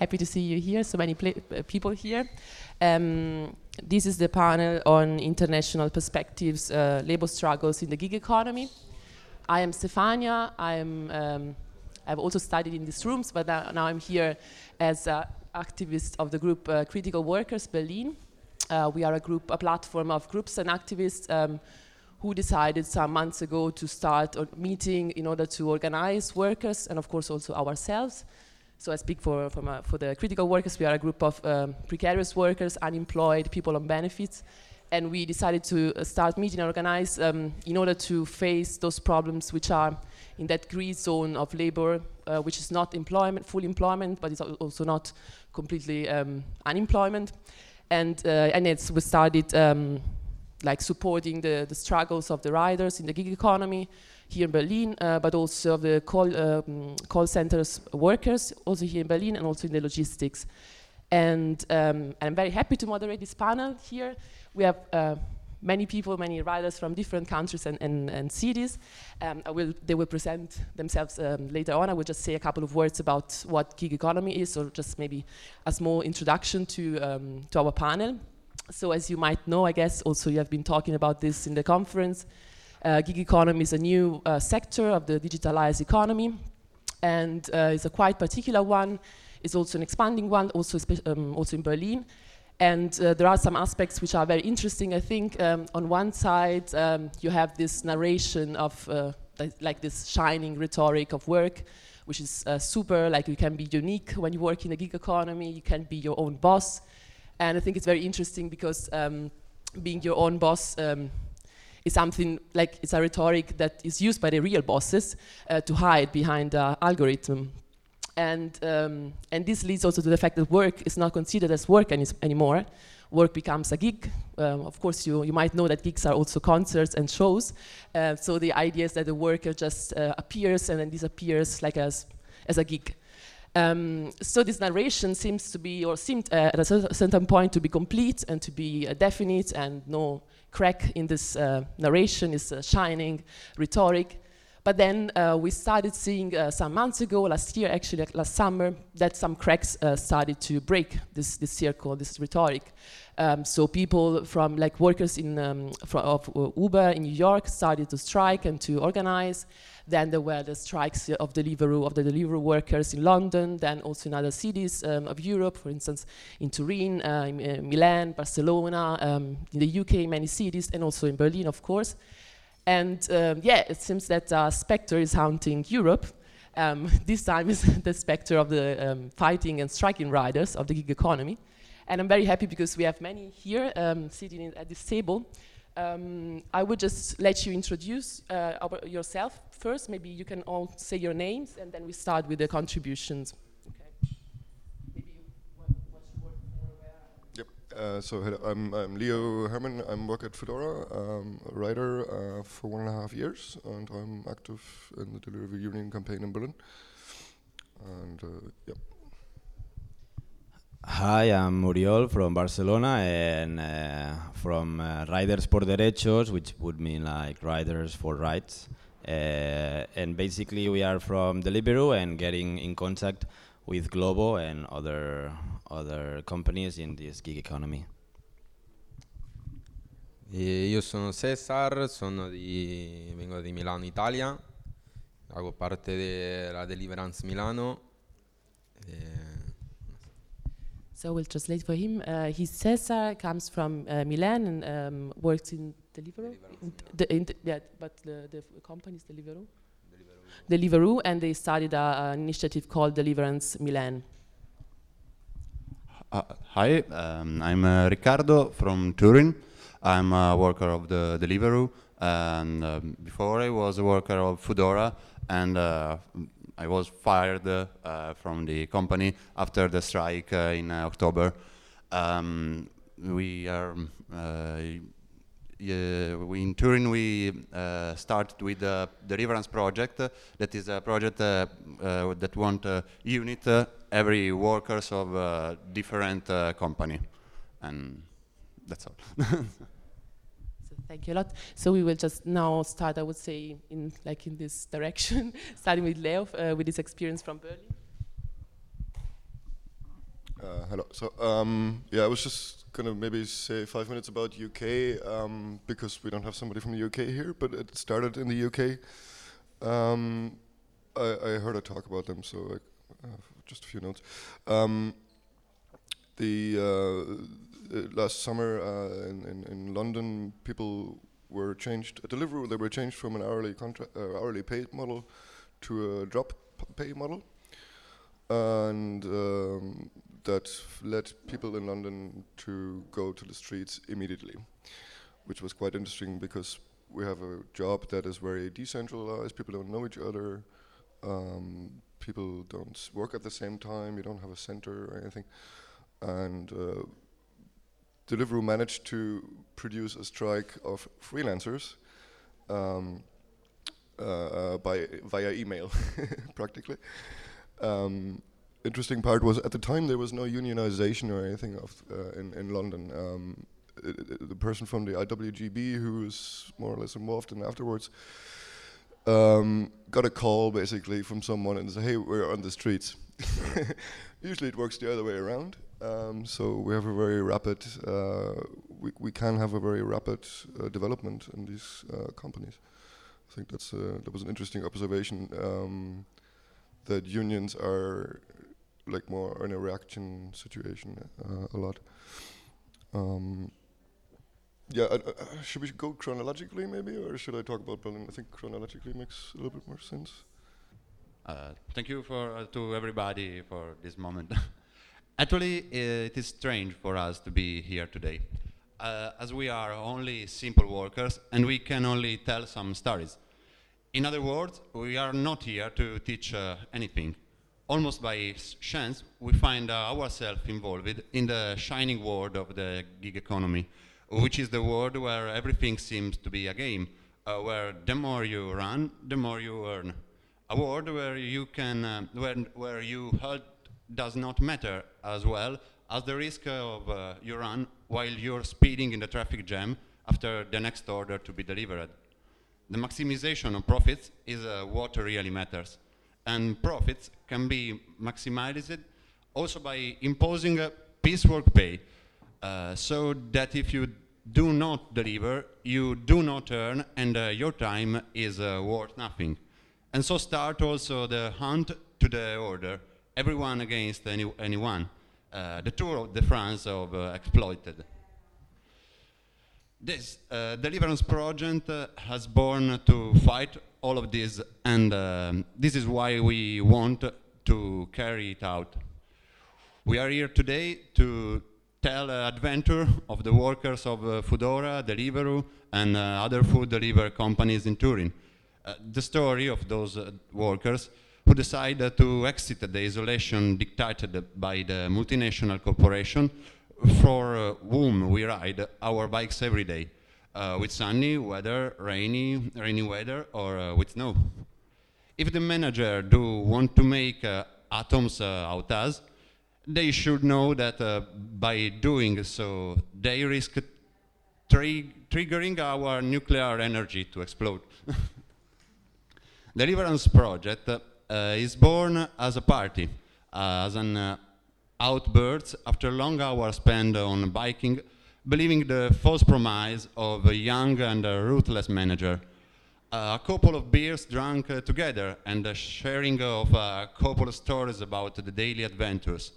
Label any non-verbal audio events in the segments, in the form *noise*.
Happy to see you here, so many uh, people here. Um, this is the panel on international perspectives, uh, labor struggles in the gig economy. I am Stefania. I'm, um, I've also studied in these rooms, but now, now I'm here as an activist of the group uh, Critical Workers Berlin. Uh, we are a group, a platform of groups and activists um, who decided some months ago to start a meeting in order to organize workers and, of course, also ourselves so I speak for, for, my, for the critical workers. We are a group of um, precarious workers, unemployed, people on benefits. And we decided to uh, start meeting and organize um, in order to face those problems which are in that gray zone of labor, uh, which is not employment, full employment, but it's also not completely um, unemployment. And, uh, and it's, we started um, like supporting the, the struggles of the riders in the gig economy, here in Berlin, uh, but also the call, um, call centers workers, also here in Berlin and also in the logistics. And, um, I'm very happy to moderate this panel here. We have uh, many people, many riders from different countries and, and, and cities. Um, will, they will present themselves um, later on. I will just say a couple of words about what gig economy is, or just maybe a small introduction to, um, to our panel. So as you might know, I guess also you have been talking about this in the conference, gig economy is a new uh, sector of the digitalized economy, and uh, it's a quite particular one. It's also an expanding one, also, um, also in Berlin. And uh, there are some aspects which are very interesting. I think um, on one side, um, you have this narration of uh, like this shining rhetoric of work, which is uh, super, like you can be unique when you work in a gig economy, you can be your own boss. And I think it's very interesting because um, being your own boss um, is something like it's a rhetoric that is used by the real bosses uh, to hide behind the algorithm. And, um, and this leads also to the fact that work is not considered as work any anymore. Work becomes a gig. Um, of course, you, you might know that gigs are also concerts and shows. Uh, so the idea is that the worker just uh, appears and then disappears like as, as a gig. Um, so this narration seems to be, or seemed uh, at a certain point to be complete and to be uh, definite and no crack in this uh, narration is uh, shining rhetoric. But then uh, we started seeing uh, some months ago, last year actually, last summer, that some cracks started to break this, this circle, this rhetoric. Um, so people from like workers in um, from, of Uber in New York started to strike and to organize. Then there were the strikes of of the Deliveroo workers in London. Then also in other cities um, of Europe, for instance, in Turin, uh, in, uh, Milan, Barcelona, um, in the UK, many cities, and also in Berlin, of course. And um, yeah, it seems that uh, spectre is haunting Europe. Um, *laughs* this time is *laughs* the spectre of the um, fighting and striking riders of the gig economy. And I'm very happy because we have many here um, sitting in, at this table. Um, I would just let you introduce uh, yourself first. Maybe you can all say your names, and then we start with the contributions. Yep. Uh, so hello, I'm, I'm Leo Herrmann. I'm work at Foodora, I'm a writer uh, for one and a half years, and I'm active in the Deliverunion campaign in Berlin. And uh, yep. Hi, I'm Muriel from Barcelona and uh, from uh, Riders por Derechos, which would mean like Riders for Rights. Uh, and basically, we are from Deliveroo and getting in contact with Glovo and other other companies in this gig economy. E io sono Cesar, sono di, vengo di Milano, Italia, hago parte della Deliverance Milano. So we'll translate for him. Uh, he's Cesar, comes from uh, Milan and um, works in Deliveroo. In the, in the, yeah, but the, the company is Deliveroo. Deliveroo. Deliveroo, and they started an initiative called Deliverance Milan. Uh, hi, um, I'm uh, Riccardo from Turin. I'm a worker of the Deliveroo, and um, before I was a worker of Foodora, and uh, I was fired uh, from the company after the strike uh, in uh, October. Um, we are yeah, we in Turin we uh, started with the Deliverance project. Uh, that is a project uh, that want to unit every workers of different company, and that's all. *laughs* Thank you a lot. So we will just now start, I would say, in like in this direction, *laughs* starting with Leo uh, with his experience from Berlin. hello. So um, yeah, I was just gonna maybe say five minutes about UK um, because we don't have somebody from the UK here, but it started in the UK. Um, I, I, heard a talk about them, so uh, just a few notes. Um, the uh, last summer uh, in, in, in London, people were changed. Deliveroo they were changed from an hourly contract, uh, hourly paid model to a drop pay model, and um, that led people in London to go to the streets immediately, which was quite interesting because we have a job that is very decentralized. People don't know each other. Um, people don't work at the same time. You don't have a center or anything, and uh, Deliveroo managed to produce a strike of freelancers um, uh, by via email, *laughs* practically. Um, interesting part was at the time there was no unionization or anything of uh, in in London. Um, the person from the IWGB who was more or less involved in afterwards um, got a call basically from someone and said, "Hey, we're on the streets." *laughs* Usually it works the other way around. Um, so we have a very rapid, uh, we, we can have a very rapid uh, development in these uh, companies. I think that's uh, that was an interesting observation um, that unions are like more in a reaction situation uh, a lot. Um, yeah, uh, should we go chronologically maybe, or should I talk about Berlin? I think chronologically makes a little bit more sense. thank you for to everybody for this moment. *laughs* Actually, it is strange for us to be here today, uh, as we are only simple workers and we can only tell some stories. In other words, we are not here to teach uh, anything. Almost by chance, we find uh, ourselves involved in the shining world of the gig economy, which is the world where everything seems to be a game, uh, where the more you run, the more you earn. A world where you can, uh, where, where you hold does not matter as well as the risk of uh, you run while you're speeding in the traffic jam after the next order to be delivered. The maximization of profits is uh, what really matters. And profits can be maximized also by imposing a piecework pay, uh, so that if you do not deliver, you do not earn, and uh, your time is uh, worth nothing. And so start also the hunt to the order, everyone against any, anyone. Uh, the Tour de France of uh, exploited. This uh, Deliverance project uh, has born to fight all of this, and um, this is why we want to carry it out. We are here today to tell an adventure of the workers of uh, Foodora, Deliveroo, and uh, other food delivery companies in Turin. the story of those workers who decided to exit the isolation dictated by the multinational corporation for uh, whom we ride our bikes every day, uh, with sunny weather, rainy, rainy weather, or uh, with snow. If the manager do want to make atoms out us, they should know that uh, by doing so, they risk tri triggering our nuclear energy to explode. *laughs* Deliverance Project is born as a party, uh, as an uh, outburst after long hours spent on biking, believing the false promise of a young and ruthless manager. a couple of beers drunk together and a sharing of a couple of stories about the daily adventures.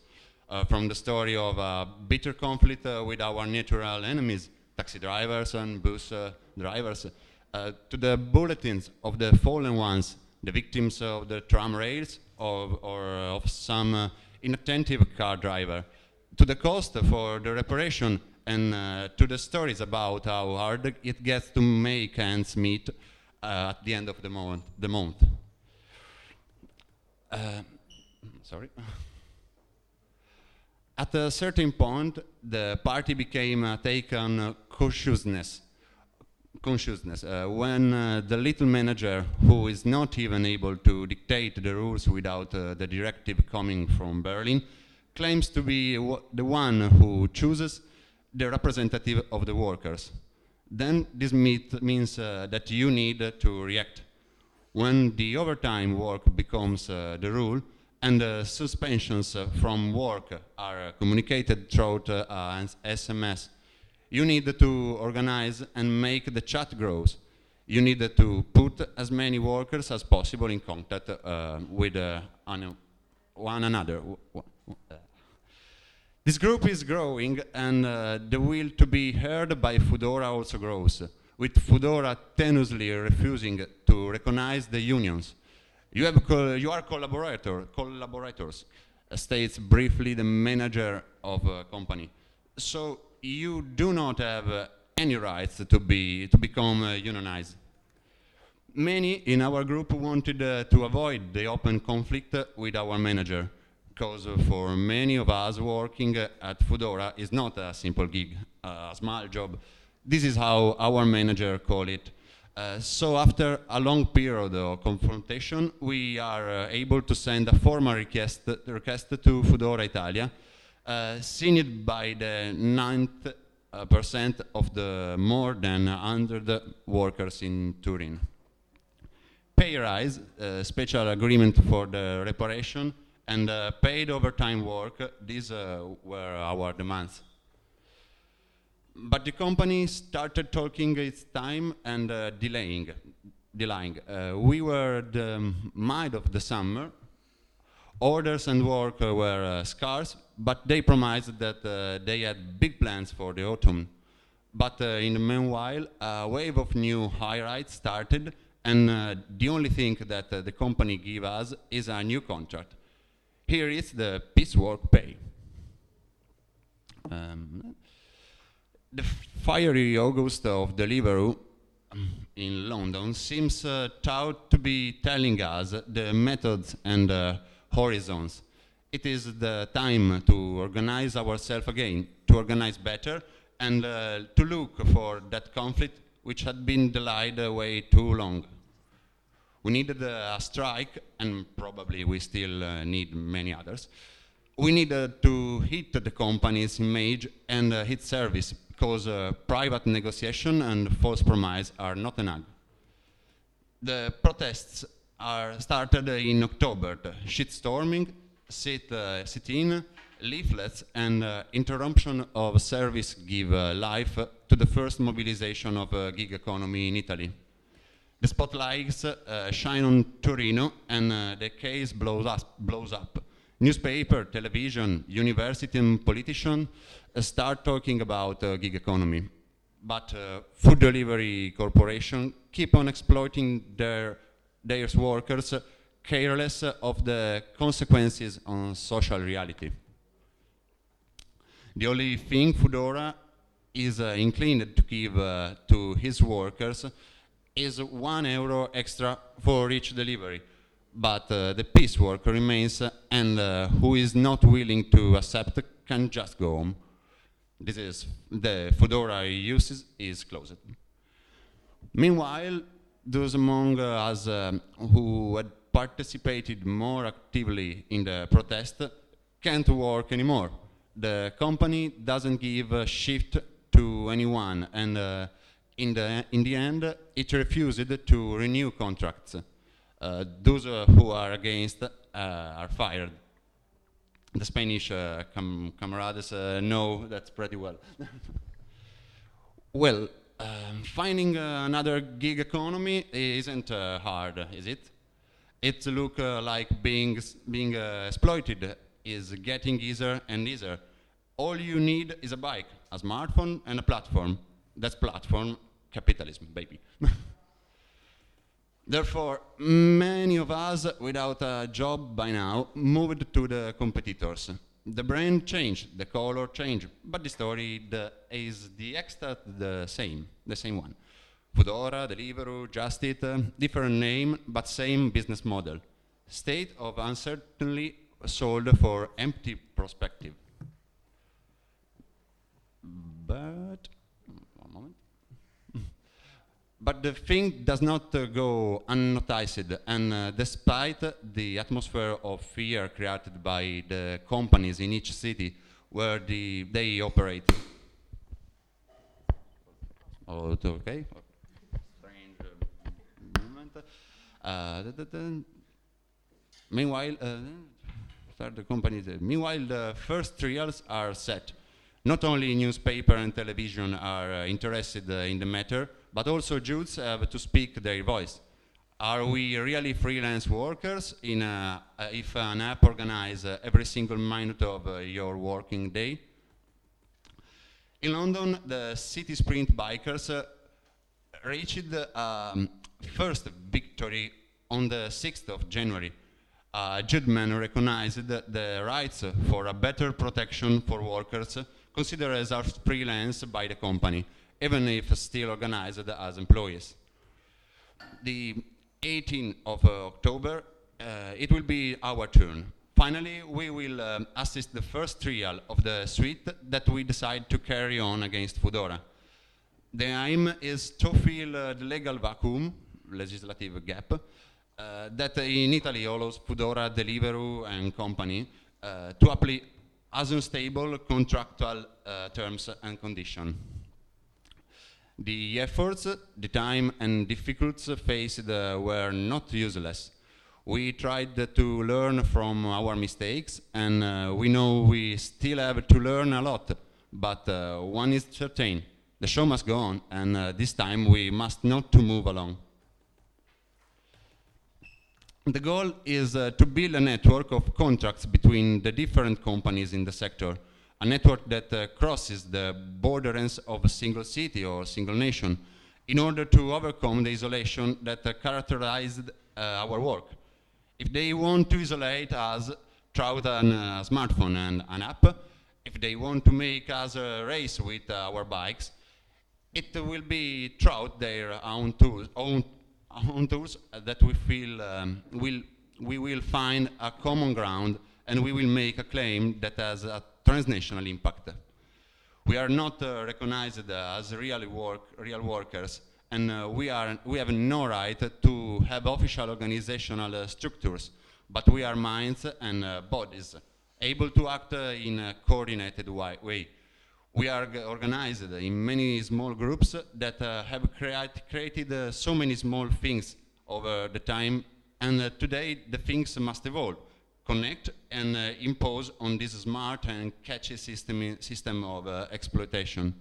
Uh, from the story of a bitter conflict uh, with our natural enemies, taxi drivers and bus uh, drivers, to the bulletins of the fallen ones the victims of the tram rails or, or of some uh, inattentive car driver, to the cost for the reparation and uh, to the stories about how hard it gets to make ends meet uh, at the end of the, the month. Uh, sorry. At a certain point, the party became a take on cautiousness consciousness. Uh, when uh, the little manager, who is not even able to dictate the rules without uh, the directive coming from Berlin, claims to be the one who chooses the representative of the workers, then this means uh, that you need to react. When the overtime work becomes uh, the rule, and uh, suspensions uh, from work are communicated through an SMS. You need to organize and make the chat grows. You need to put as many workers as possible in contact uh, with uh, one another. This group is growing and uh, the will to be heard by Foodora also grows, with Foodora tenuously refusing to recognize the unions. You, have you are collaborator, collaborators, uh, states briefly the manager of a company. So you do not have uh, any rights to, be, to become uh, unionized. Many in our group wanted uh, to avoid the open conflict with our manager, because for many of us working at Foodora is not a simple gig, a small job. This is how our manager call it. Uh, so after a long period of confrontation, we are uh, able to send a formal request, request to Foodora Italia, signed by the 9th uh, percent of the more than 100 workers in Turin. Pay rise, uh, special agreement for the reparation, and uh, paid overtime work, these were our demands. But the company started talking its time and uh, delaying. delaying. Uh, we were the middle of the summer. Orders and work uh, were uh, scarce, but they promised that uh, they had big plans for the autumn. But uh, in the meanwhile, a wave of new high started, and the only thing that the company gave us is a new contract. Here is the piecework pay. Um, the fiery August of Deliveroo in London seems uh, to be telling us the methods and uh, horizons. It is the time to organize ourselves again, to organize better, and uh, to look for that conflict which had been delayed way too long. We needed a strike, and probably we still uh, need many others. We needed to hit the company's image and uh, its service because uh, private negotiation and false promise are not enough. The protests are started in October. The shitstorming, sit, uh, sit-in, leaflets, and uh, interruption of service give uh, life to the first mobilization of uh, gig economy in Italy. The spotlights uh, shine on Torino, and uh, the case blows, up, blows up. Newspaper, television, university, and politicians start talking about gig economy. But food delivery corporation keep on exploiting their, their workers careless of the consequences on social reality. The only thing Foodora is uh, inclined to give uh, to his workers is one euro extra for each delivery. But uh, the piece work remains, and uh, who is not willing to accept can just go home. This is the Foodora uses is closed. Meanwhile, those among us uh, who had participated more actively in the protest can't work anymore. The company doesn't give a shift to anyone, and uh, in, the, in the end, it refused to renew contracts. Uh, those uh, who are against uh, are fired the Spanish uh, com comrades uh, know that pretty well. *laughs* well, um, finding another gig economy isn't hard, is it? It looks uh, like being, being uh, exploited is getting easier and easier. All you need is a bike, a smartphone, and a platform. That's platform capitalism, baby. *laughs* Therefore, many of us without a job by now moved to the competitors. The brand changed, the color changed, but the story the, is the extract the same, the same one. Foodora, Deliveroo, Just Eat, uh, different name, but same business model. State of uncertainty sold for empty perspective. But *laughs* but the thing does not uh, go unnoticed, and uh, despite the atmosphere of fear created by the companies in each city where the, they operate. Oh, okay. Strange uh. Da, da, da. Meanwhile, uh, start the company. Meanwhile, the first trials are set. Not only newspaper and television are uh, interested uh, in the matter, but also Jews have to speak their voice. Are we really freelance workers in a, uh, if an app organizes every single minute of your working day? In London, the CitySprint bikers uh, reached um, first victory on the 6th of January. Uh, judgment recognized the, rights for a better protection for workers considered as freelance by the company, even if still organized as employees. The 18th of uh, October, uh, it will be our turn. Finally, we will um, assist the first trial of the suite that we decide to carry on against Foodora. The aim is to fill uh, the legal vacuum, legislative gap, uh, that in Italy allows Foodora, Deliveroo and company uh, to apply as unstable contractual uh, terms and conditions. The efforts, the time and difficulties faced uh, were not useless. We tried to learn from our mistakes and uh, we know we still have to learn a lot, but one is certain, the show must go on and this time we must not to move along. The goal is uh, to build a network of contracts between the different companies in the sector, a network that uh, crosses the borders of a single city or a single nation in order to overcome the isolation that uh, characterized uh, our work. If they want to isolate us through a uh, smartphone and an app, if they want to make us a race with uh, our bikes, it will be throughout their own tools, own on tools that we feel um, will, we will find a common ground and we will make a claim that has a transnational impact. We are not uh, recognized as real, work, real workers and uh, we, are, we have no right to have official organizational uh, structures, but we are minds and uh, bodies able to act uh, in a coordinated way. We are organized in many small groups that uh, have creat- created uh, so many small things over the time, and uh, today the things must evolve, connect, and impose on this smart and catchy system, system of exploitation.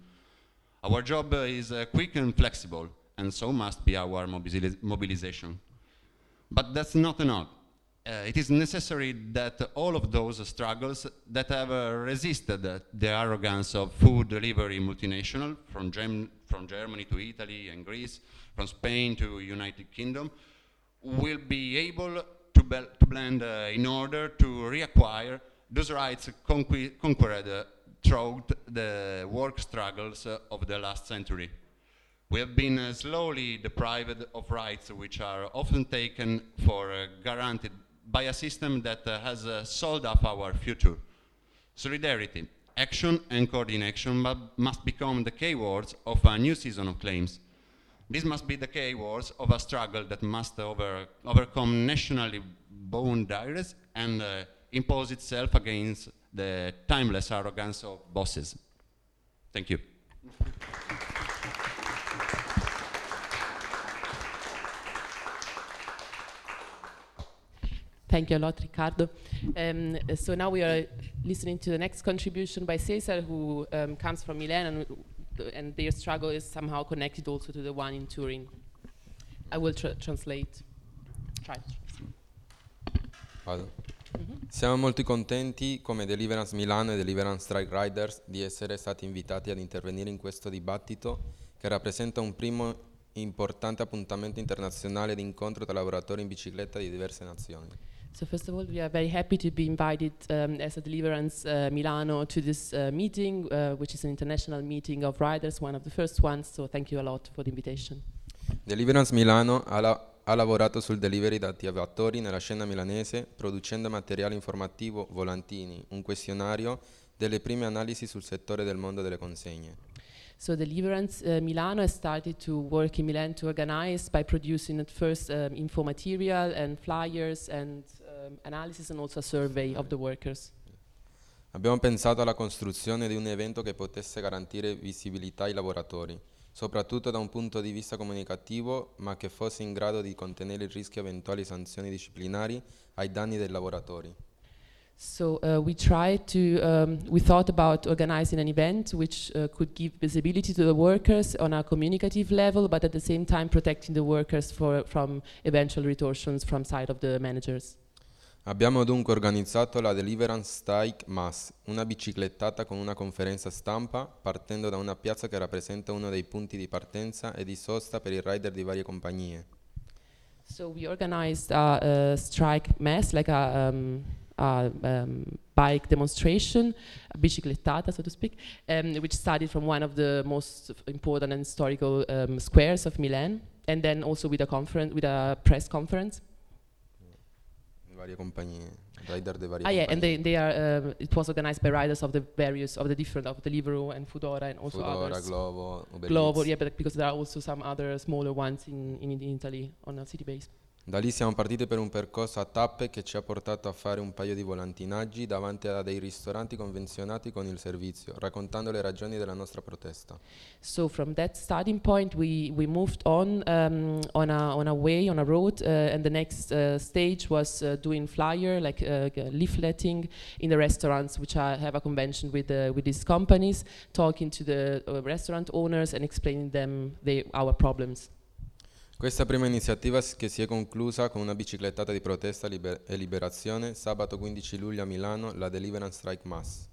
Our job is quick and flexible, and so must be our mobili- mobilization. But that's not enough. Uh, it is necessary that all of those struggles that have uh, resisted the arrogance of food delivery multinational from, Gem- from Germany to Italy and Greece, from Spain to United Kingdom, will be able to, to blend uh, in order to reacquire those rights conquered throughout the work struggles uh, of the last century. We have been uh, slowly deprived of rights which are often taken for uh, guaranteed by a system that uh, has uh, sold off our future. Solidarity, action and coordination mu- must become the key words of a new season of claims. This must be the key words of a struggle that must over, overcome nationally boundaries and uh, impose itself against the timeless arrogance of bosses. Thank you. Thank you a lot, Riccardo. Um, so now we are listening to the next contribution by Cesar, who um, comes from Milan, and, and their struggle is somehow connected also to the one in Turin. I will tra- translate. Try. Vado. Siamo molto contenti come Deliverance Milano e Deliverance Strike Riders di essere stati invitati ad intervenire in questo dibattito che rappresenta un primo importante appuntamento internazionale di incontro tra lavoratori in bicicletta di diverse nazioni. So first of all, we are very happy to be invited um, as a Deliverance uh, Milano to this uh, meeting, uh, which is an international meeting of riders, one of the first ones. So thank you a lot for the invitation. Deliverance Milano ha, la- ha lavorato sul delivery da attivatori nella scena milanese, producendo materiale informativo, volantini, un questionario, delle prime analisi sul settore del mondo delle consegne. So Deliverance uh, Milano has started to work in Milan to organize by producing at first um, info material and flyers and um, analysis and also a survey of the workers. Abbiamo pensato alla costruzione di un evento che potesse garantire visibilità ai lavoratori, soprattutto da un punto di vista comunicativo, ma che fosse in grado di contenere il rischio di eventuali sanzioni disciplinari ai danni dei lavoratori. So uh, we tried to, um, we thought about organizing an event which uh, could give visibility to the workers on a communicative level, but at the same time protecting the workers for, from eventual retortions from side of the managers. Abbiamo dunque organizzato la Deliverance Strike Mass, una biciclettata con una conferenza stampa partendo da una piazza che rappresenta uno dei punti di partenza e di sosta per i rider di varie compagnie. So we organized a, a strike mass, like a, um, a um, bike demonstration, a biciclettata, so to speak, um, which started from one of the most important and historical um, squares of Milan, and then also with a with a press conference. Varie compagnie, rider Ah, yeah, and they, they are. Uh, it was organized by riders of the various of the different of Deliveroo and Foodora and also Foodora, others. Glovo, Uber Eats. yeah, but because there are also some other smaller ones in, in, in Italy on a city base. Da lì siamo partiti per un percorso a tappe che ci ha portato a fare un paio di volantinaggi davanti a dei ristoranti convenzionati con il servizio, raccontando le ragioni della nostra protesta. So from that starting point, we, we moved on um, on a on a way on a road, uh, and the next uh, stage was uh, doing flyer like uh, leafleting in the restaurants, which I have a convention with uh, with these companies, talking to the uh, restaurant owners and explaining them the, our problems. Questa prima iniziativa che si è conclusa con una biciclettata di protesta liber- e liberazione sabato 15 luglio a Milano, la Deliverance Strike Mass.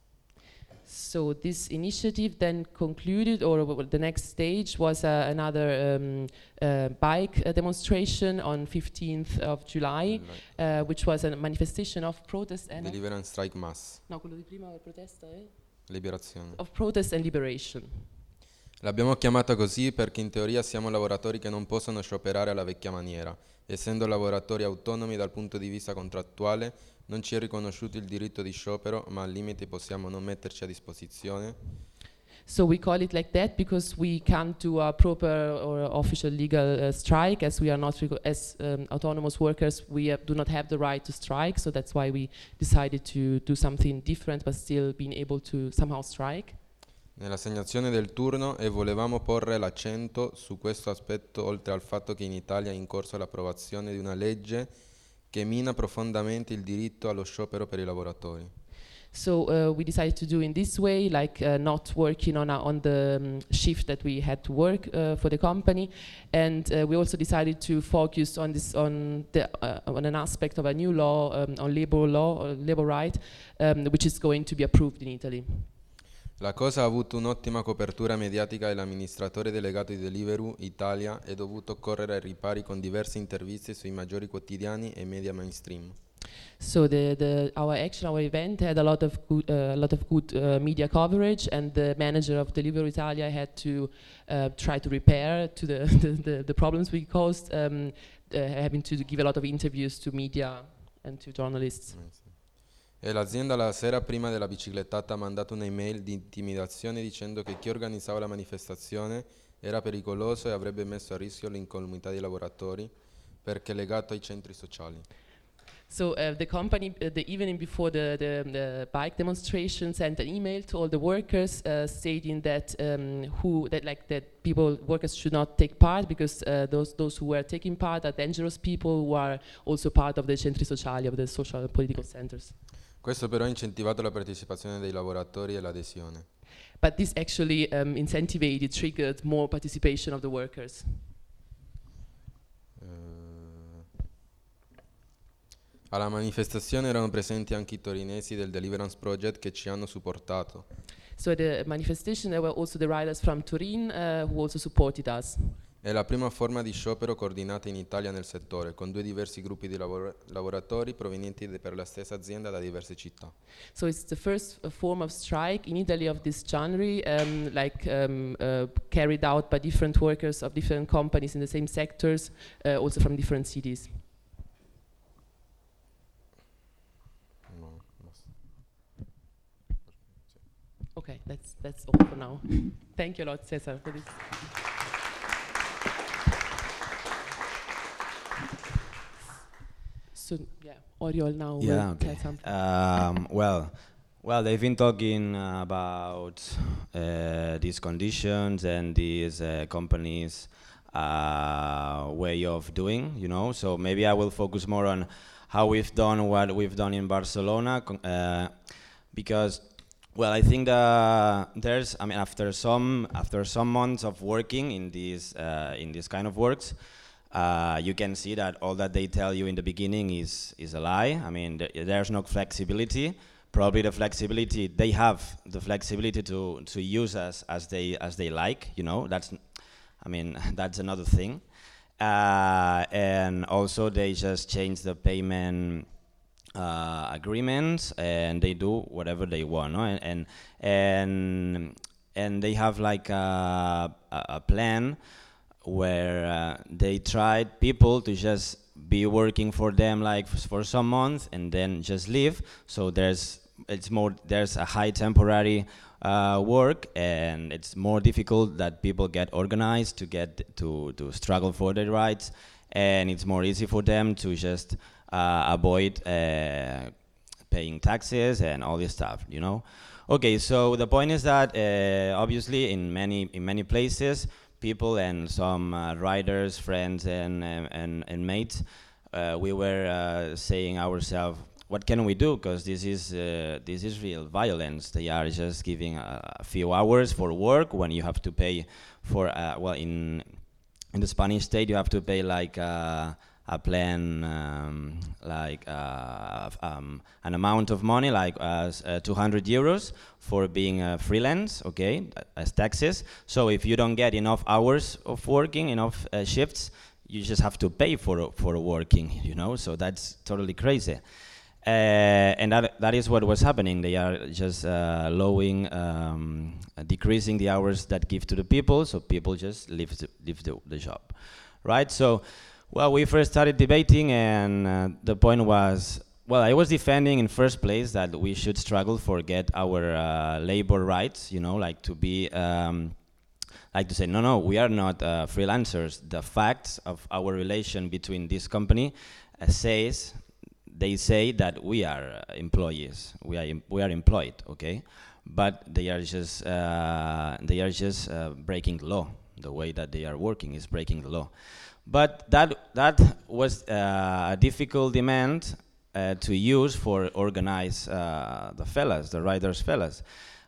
So this initiative then concluded, or the next stage was uh, another um, uh, bike uh, demonstration on 15th of July, uh, which was a manifestation of protest and Deliverance Strike Mass, no, quello di prima protesta eh? liberazione. of protest and liberation. L'abbiamo chiamata così perché in teoria siamo lavoratori che non possono scioperare alla vecchia maniera. Essendo lavoratori autonomi dal punto di vista contrattuale, non ci è riconosciuto il diritto di sciopero, ma al limite possiamo non metterci a disposizione So we call it like that because we can't do a proper or official legal uh, strike as we are not reco- as um, autonomous workers we uh, do not have the right to strike. So that's why we decided to do something different, but still being able to somehow strike. Nell'assegnazione del turno e volevamo porre l'accento su questo aspetto oltre al fatto che in Italia è in corso l'approvazione di una legge che mina profondamente il diritto allo sciopero per i lavoratori. So uh, we decided to do in this way, like uh, not working on a, on the um, shift that we had to work uh, for the company, and uh, we also decided to focus on this on the uh, on an aspect of a new law um, on labor law, or labor right, um, which is going to be approved in Italy. La cosa ha avuto un'ottima copertura mediatica e l'amministratore delegato di Deliveroo Italia è dovuto correre ai ripari con diverse interviste sui maggiori quotidiani e media mainstream. So the, the our action, our event had a lot of good, uh, a lot of good uh, media coverage, and the manager of Deliveroo Italia had to uh, try to repair to the, *laughs* the, the, problems we caused, um, uh, having to give a lot of interviews to media and to journalists. E l'azienda la sera prima della biciclettata ha mandato un'email di intimidazione dicendo che chi organizzava la manifestazione era pericoloso e avrebbe messo a rischio l'incolumità dei lavoratori perché legato ai centri sociali. So uh, the company, uh, the evening before the, the, the bike demonstration, sent an email to all the workers uh, stating that um, who that like that people workers should not take part because uh, those those who were taking part are dangerous people who are also part of the centri sociali of the social political centers. Questo però ha incentivato la partecipazione dei lavoratori e l'adesione. But this actually um, incentivized, triggered more participation of the workers. Eh, Alla manifestazione erano presenti anche i torinesi del Deliverance Project che ci hanno supportato. So at the manifestation, there were also the riders from Turin uh, who also supported us. È la prima forma di sciopero coordinata in Italia nel settore, con due diversi gruppi di lavora- lavoratori provenienti de- per la stessa azienda da diverse città. So it's the first uh, form of strike in Italy of this genre, um, like um, uh, carried out by different workers of different companies in the same sectors, uh, also from different cities. No. Okay, that's that's all for now. Thank you a lot, Cesar, for this. So yeah, Oriol now Yeah, will okay. tell something. Um, well, well, they've been talking about uh, these conditions and these uh, companies' uh, way of doing, you know. So maybe I will focus more on how we've done what we've done in Barcelona, uh, because well, I think that there's, I mean, after some after some months of working in these uh, in this kind of works, uh, you can see that all that they tell you in the beginning is is a lie. I mean, th there's no flexibility. Probably the flexibility they have the flexibility to to use us as they as they like. You know, that's, I mean, *laughs* that's another thing. Uh, and also they just change the payment uh, agreements and they do whatever they want no? and, and and and they have like a, a plan where uh, they tried people to just be working for them like for some months and then just leave so there's it's more there's a high temporary uh, work and it's more difficult that people get organized to get to to struggle for their rights and it's more easy for them to just uh, avoid uh, paying taxes and all this stuff, you know. Okay, so the point is that uh, obviously in many in many places, people and some riders, friends, and and, and mates, we were saying ourselves, what can we do? Because this is uh, this is real violence. They are just giving a, a, few hours for work when you have to pay for uh, well in in the Spanish state you have to pay like uh, a plan um, like uh, um, an amount of money like uh, 200 euros for being a freelance okay as taxes so if you don't get enough hours of working enough uh, shifts you just have to pay for for working you know so that's totally crazy uh, and that, that is what was happening. They are just uh, lowering, um, decreasing the hours that give to the people, so people just leave the, leave the, the job, right? So well, we first started debating, and uh, the point was, well, I was defending in first place that we should struggle for get our uh, labor rights, you know, like to be, um, like to say, no, no, we are not uh, freelancers. The facts of our relation between this company uh, says, they say that we are uh, employees, we are, we are employed, okay? But they are just, uh, they are just breaking law. The way that they are working is breaking the law. But that, that was uh, a difficult demand uh, to use for organize uh, the fellas, the riders fellas.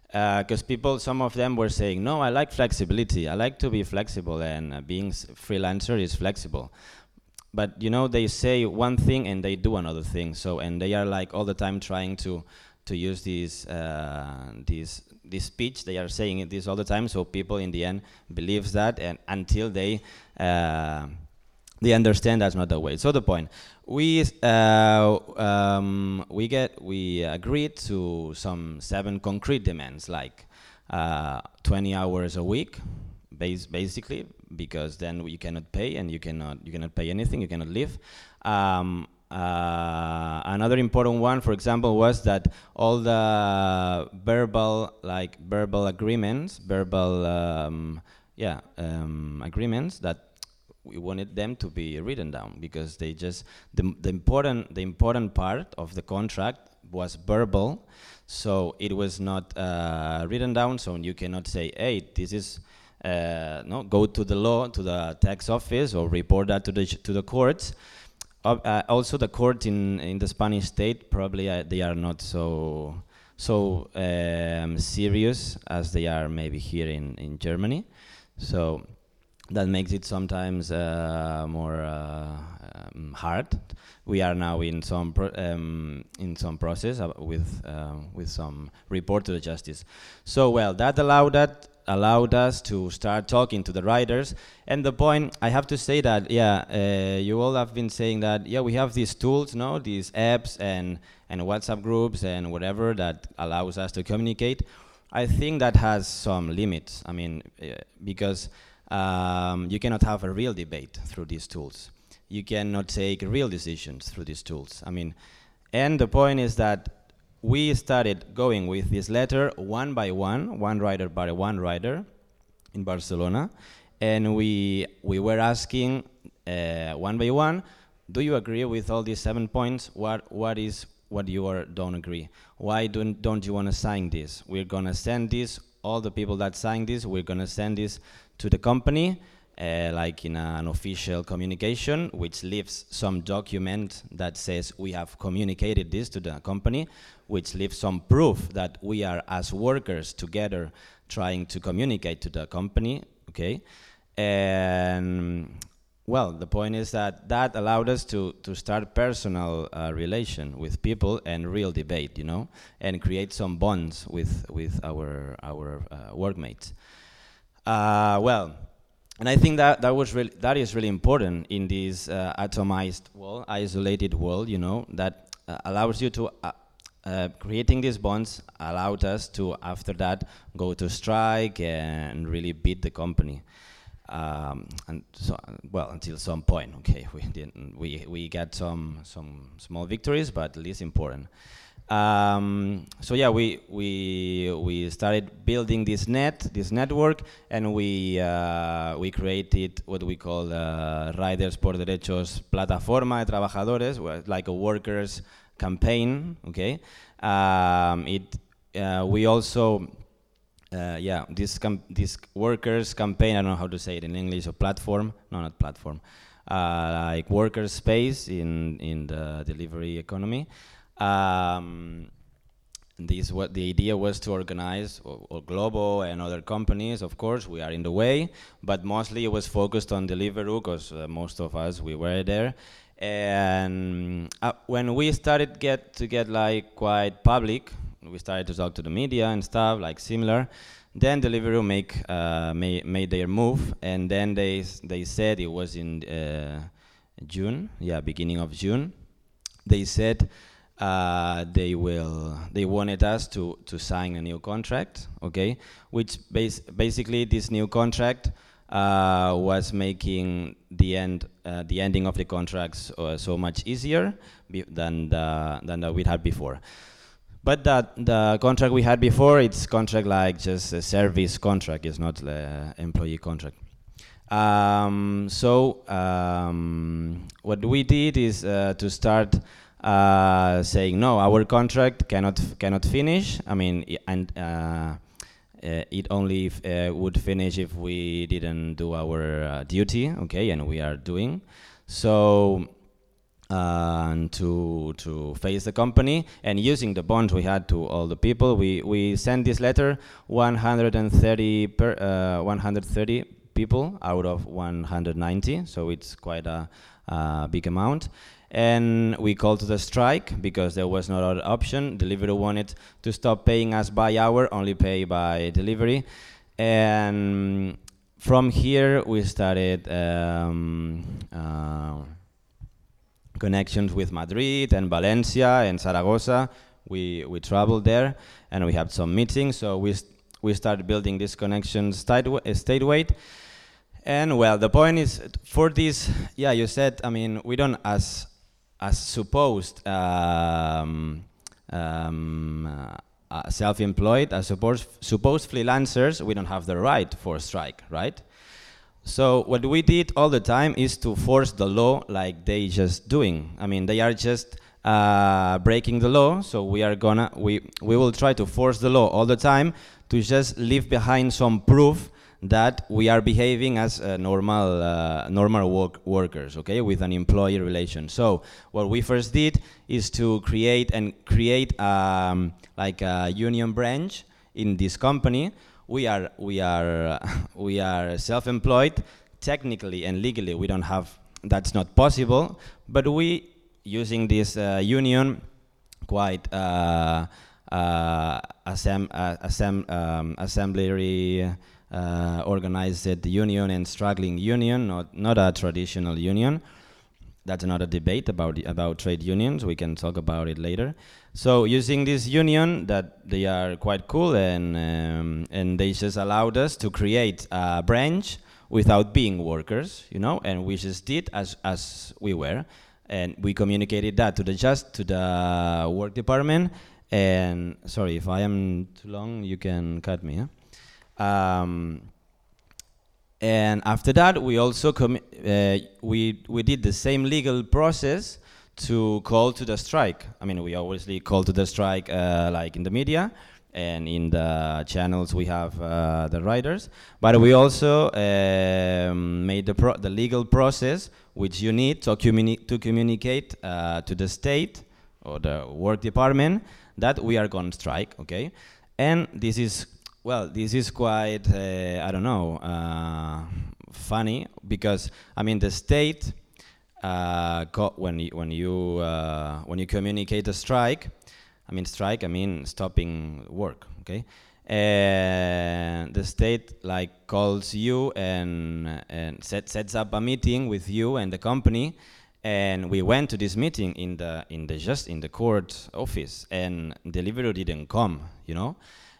Because uh, people, some of them were saying, no, I like flexibility. I like to be flexible and uh, being freelancer is flexible. But you know, they say one thing and they do another thing. So, and they are like all the time trying to, to use these, uh, these this speech they are saying this all the time so people in the end believes that and until they uh, they understand that's not the way. So the point, we uh, um, we get we agreed to some seven concrete demands like uh, 20 hours a week, basically, because then you cannot pay and you cannot you cannot pay anything, you cannot live. Um, uh, another important one, for example, was that all the verbal like verbal agreements, verbal um, yeah um, agreements that we wanted them to be written down because they just the, the important the important part of the contract was verbal. So it was not uh, written down. So you cannot say hey this is uh, no go to the law to the tax office or report that to the to the courts. Uh, also the court in in the Spanish state probably uh, they are not so so um, serious as they are maybe here in in Germany. So that makes it sometimes uh, more uh, um, hard. We are now in some um, in some process uh, with uh, with some report to the justice. So well, that allowed that allowed us to start talking to the riders. And the point, I have to say that yeah, uh, you all have been saying that yeah, we have these tools, no, these apps and and WhatsApp groups and whatever that allows us to communicate. I think that has some limits. I mean, uh, because um, you cannot have a real debate through these tools. You cannot take real decisions through these tools. I mean, and the point is that we started going with this letter one by one, one rider by one rider in Barcelona, and we we were asking uh, one by one, do you agree with all these seven points? What what is what you are, don't agree? Why don't don't you want to sign this? We're gonna send this all the people that signed this. We're gonna send this to the company uh, like in an official communication, which leaves some document that says we have communicated this to the company, which leaves some proof that we are as workers together trying to communicate to the company, okay? And well, the point is that that allowed us to, to start personal uh, relation with people and real debate, you know, and create some bonds with, with our, our uh, workmates. Uh, well, and I think that that was really, that is really important in this uh, atomized world, isolated world, you know, that uh, allows you to uh, uh, creating these bonds allowed us to after that go to strike and really beat the company. Um, and so, well, until some point, okay, *laughs* we didn't, we we got some some small victories, but least important. Um, so yeah, we we we started building this net, this network, and we uh, we created what we call uh, Riders por Derechos Plataforma de Trabajadores, like a workers campaign. Okay, um, it uh, we also uh, yeah, this this workers campaign. I don't know how to say it in English. Or platform? No, not platform. Uh, like worker space in in the delivery economy. Um, this what the idea was to organize or, or Glovo and other companies. Of course, we are in the way, but mostly it was focused on Deliveroo because uh, most of us we were there. And uh, when we started get to get like quite public, we started to talk to the media and stuff like similar. Then Deliveroo make uh, made, made their move, and then they they said it was in uh, June, yeah, beginning of June. They said uh, they will they wanted us to to sign a new contract, okay, which bas basically this new contract uh, was making the end uh, the ending of the contracts uh, so much easier than the, than that we had before. But that the contract we had before, it's contract like just a service contract. It's not the employee contract. Um, so um, what we did is uh, to start uh, saying no, our contract cannot cannot finish. I mean, and uh, uh it only uh, would finish if we didn't do our uh, duty. Okay, and we are doing so and to to face the company. And using the bonds we had to all the people we we sent this letter 130 per uh, 130 people out of 190 so it's quite a, a big amount. And we called to the strike because there was no other option. Deliveroo wanted to stop paying us by hour only pay by delivery. And from here we started um, uh, connections with Madrid and Valencia and Zaragoza. We, we traveled there and we had some meetings. So we, st we started building these connections statewide. And well, the point is for this, yeah, you said, I mean, we don't, as, as supposed um, um, uh, self-employed, as supposed, supposed freelancers, we don't have the right for strike, right? So what we did all the time is to force the law like they just doing. I mean, they are just uh, breaking the law. So we are gonna we we will try to force the law all the time to just leave behind some proof that we are behaving as uh, normal uh, normal work workers, okay, with an employee relation. So what we first did is to create and create um, like a union branch in this company we are we are *laughs* we are self-employed technically and legally. We don't have that's not possible but we using this uh, union quite uh, uh, uh, um, assembly uh, organized union and struggling union not not a traditional union. That's another debate about about trade unions. We can talk about it later so using this union that they are quite cool and um, and they just allowed us to create a branch without being workers, you know, and we just did as as we were, and we communicated that to the just to the work department. And sorry if I am too long, you can cut me. Huh? Um, and after that, we also uh, we we did the same legal process to call to the strike. I mean, we obviously call to the strike uh, like in the media, and in the channels we have uh, the riders. But we also um, made the, pro the legal process which you need to, communi to communicate uh, to the state or the work department that we are going to strike, okay? And this is, well, this is quite, uh, I don't know, uh, funny because, I mean, the state, uh, when you, when you, uh, when you communicate a strike, I mean strike, I mean stopping work, okay? And the state like calls you and, and set, sets up a meeting with you and the company and we went to this meeting in the in the just in the court office and Deliveroo didn't come you know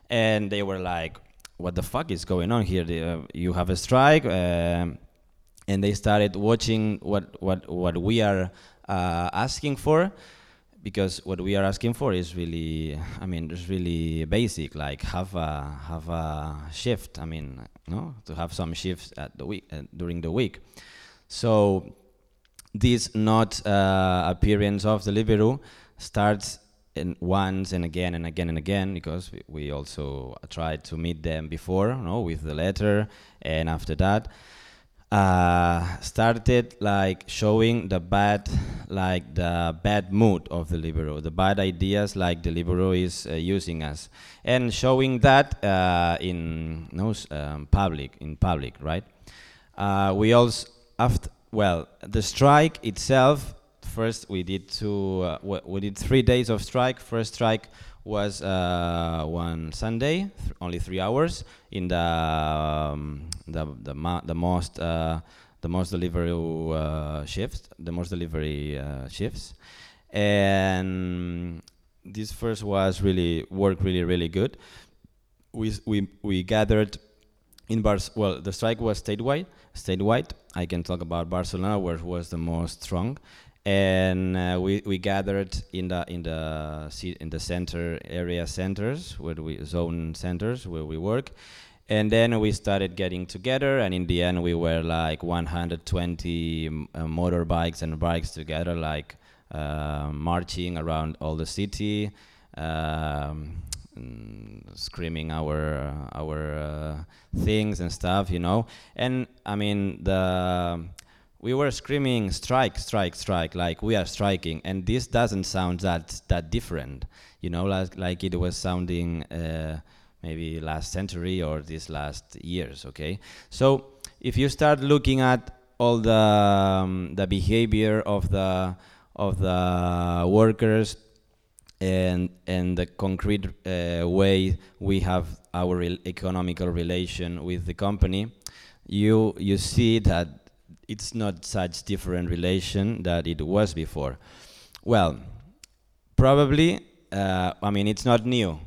and they were like what the fuck is going on here the, uh, you have a strike um, and they started watching what what what we are uh, asking for because what we are asking for is really i mean it's really basic like have a have a shift i mean no to have some shifts at the week uh, during the week. So this not uh, appearance of the Deliveroo starts in once and again and again and again because we, we also tried to meet them before, no, with the letter, and after that, uh, started like showing the bad, like the bad mood of the Deliveroo, the bad ideas like the Deliveroo is uh, using us, and showing that uh, in no, um, public, in public, right? Uh, we also after well, the strike itself. First, we did two. Uh, we did three days of strike. First strike was uh, one Sunday, th only three hours in the um, the the, the most uh, the most delivery uh, shifts, the most delivery uh, shifts, and this first was really worked really really good. We we we gathered in bars. Well, the strike was statewide statewide. I can talk about Barcelona, where was the most strong, and uh, we we gathered in the in the in the center area centers where we zone centers where we work, and then we started getting together, and in the end we were like 120 uh, motorbikes and bikes together, like uh, marching around all the city. Um, Mm, screaming our our uh, things and stuff, you know. And I mean the we were screaming strike, strike, strike, like we are striking, and this doesn't sound that that different, you know, like like it was sounding uh, maybe last century or these last years. Okay, so if you start looking at all the um, the behavior of the of the workers and and the concrete uh, way we have our re economical relation with the company, you you see that it's not such different relation that it was before. Well, probably, uh, I mean, it's not new,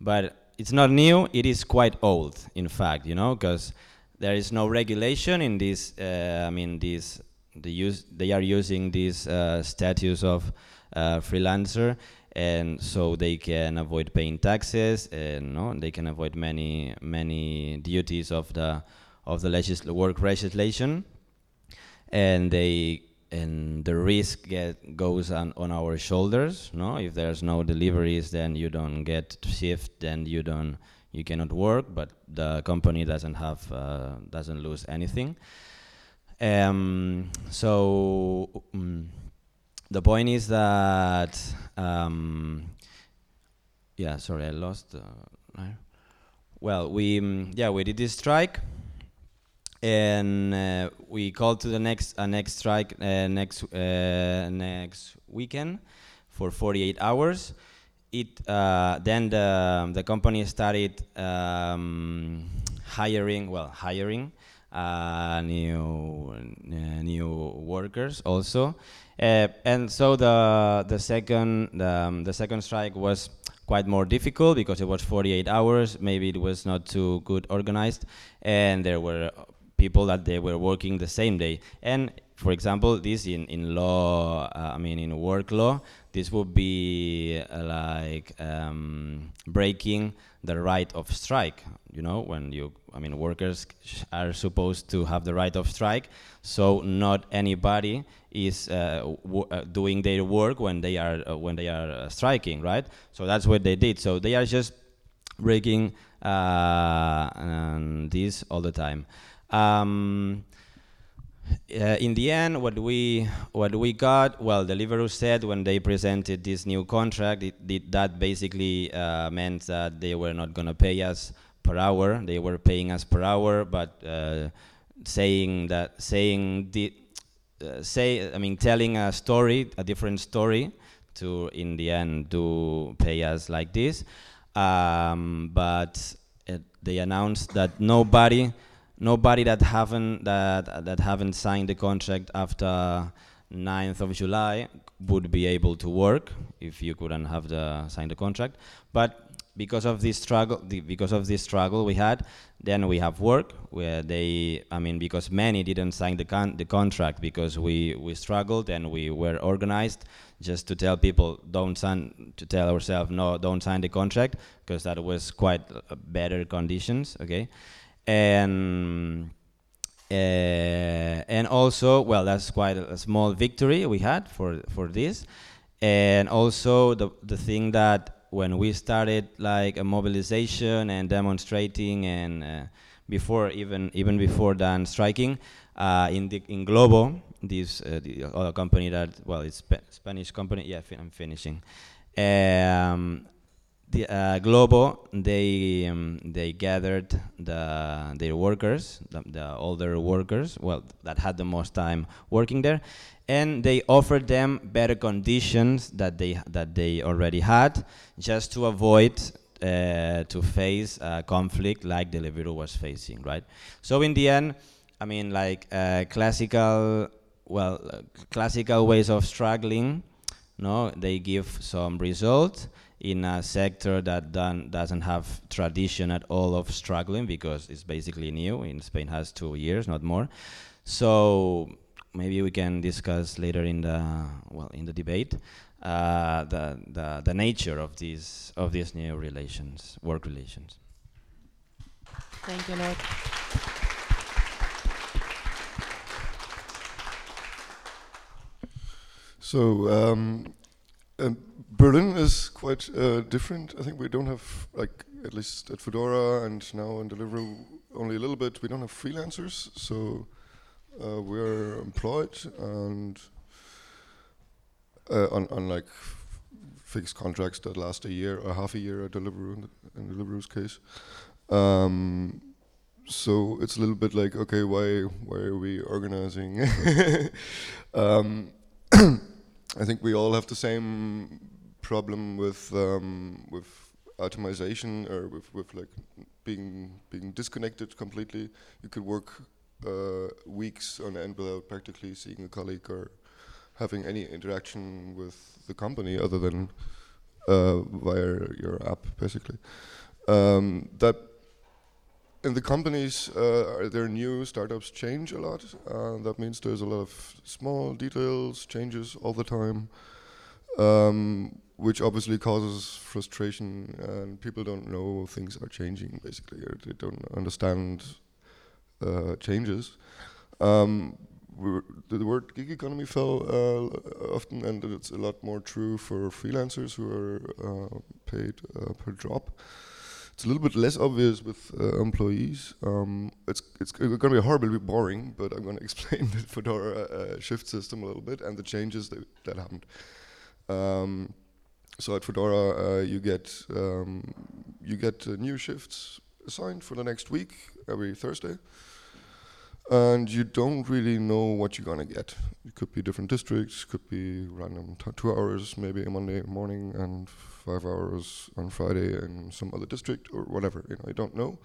but it's not new. It is quite old, in fact, you know, because there is no regulation in this. Uh, I mean, this the use they are using this uh, status of uh, freelancer and so they can avoid paying taxes and no, they can avoid many many duties of the of the legisl work legislation and they and the risk get goes on, on our shoulders no? If there's no deliveries then you don't get shift then you don't you cannot work but the company doesn't have uh, doesn't lose anything. Um, so um, the point is that um, yeah sorry i lost uh, well we um, yeah we did this strike and uh, we called to the next uh, next strike uh, next uh, next weekend for 48 hours. It uh, then the the company started um, hiring well hiring new new workers also. Uh, and so the the second um, the second strike was quite more difficult because it was 48 hours. Maybe it was not too good organized, and there were people that they were working the same day. And for example, this in in law, uh, I mean in work law, this would be uh, like um, breaking the right of strike. You know, when you, I mean, workers are supposed to have the right of strike, so not anybody is uh, uh, doing their work when they are uh, when they are uh, striking, right? So that's what they did. So they are just breaking this all the time. Um, uh, in the end, what we what we got, well, Deliveroo said when they presented this new contract, it, it, that basically uh, meant that they were not going to pay us per hour. They were paying us per hour, but uh, saying that saying the uh, say, I mean, telling a story, a different story, to in the end do pay us like this. Um, but it, they announced that nobody, nobody that haven't that that haven't signed the contract after 9th of July would be able to work if you couldn't have the signed the contract. But because of this struggle, because of this struggle we had, then we have work where they, I mean, because many didn't sign the con the contract because we we struggled and we were organized just to tell people don't sign, to tell ourselves no, don't sign the contract because that was quite uh, better conditions, okay, and. Uh, and also, well, that's quite a, a small victory we had for for this, and also the the thing that when we started like a mobilization and demonstrating and uh, before even even before than striking uh, in the in Glovo this uh, the other company that well it's Sp Spanish company yeah I'm finishing um, the uh, Glovo they um, they gathered the their workers the, the older workers well that had the most time working there and they offered them better conditions that they that they already had, just to avoid uh, to face a conflict like Deliveroo was facing, right? So in the end, I mean, like uh, classical, well, classical ways of struggling, no, they give some result in a sector that done, doesn't have tradition at all of struggling because it's basically new. In Spain, has two years, not more. So maybe we can discuss later in the well in the debate uh, the, the the nature of these of these new relations, work relations. Thank you, Lord. So um, um, Berlin is quite uh, different. I think we don't have like at least at Foodora and now in Deliveroo only a little bit. We don't have freelancers, so uh, we're employed and uh, on, on like fixed contracts that last a year or half a year at Deliveroo in, the, in Deliveroo's case. Um, so it's a little bit like, okay, why why are we organizing? *laughs* um, *clears throat* I think we all have the same problem with um, with atomization or with, with like being being disconnected completely. You could work uh, weeks on end without practically seeing a colleague or having any interaction with the company other than uh, via your app, basically. Um, that in the companies, uh, their new startups change a lot. Uh, that means there's a lot of small details, changes all the time, um, which obviously causes frustration, and people don't know things are changing. Basically, or they don't understand uh, changes. Um, the word gig economy fell uh, often, and it's a lot more true for freelancers who are uh, paid uh, per job. It's a little bit less obvious with uh, employees. Um, it's it's going to be horribly boring, but I'm going *laughs* to explain the Foodora uh, shift system a little bit and the changes that, that happened. Um, so at Foodora, uh, you get um, you get new shifts assigned for the next week every Thursday and you don't really know what you're gonna get. It could be different districts, could be random two hours, maybe a Monday morning, and five hours on Friday in some other district or whatever. You know, I don't know.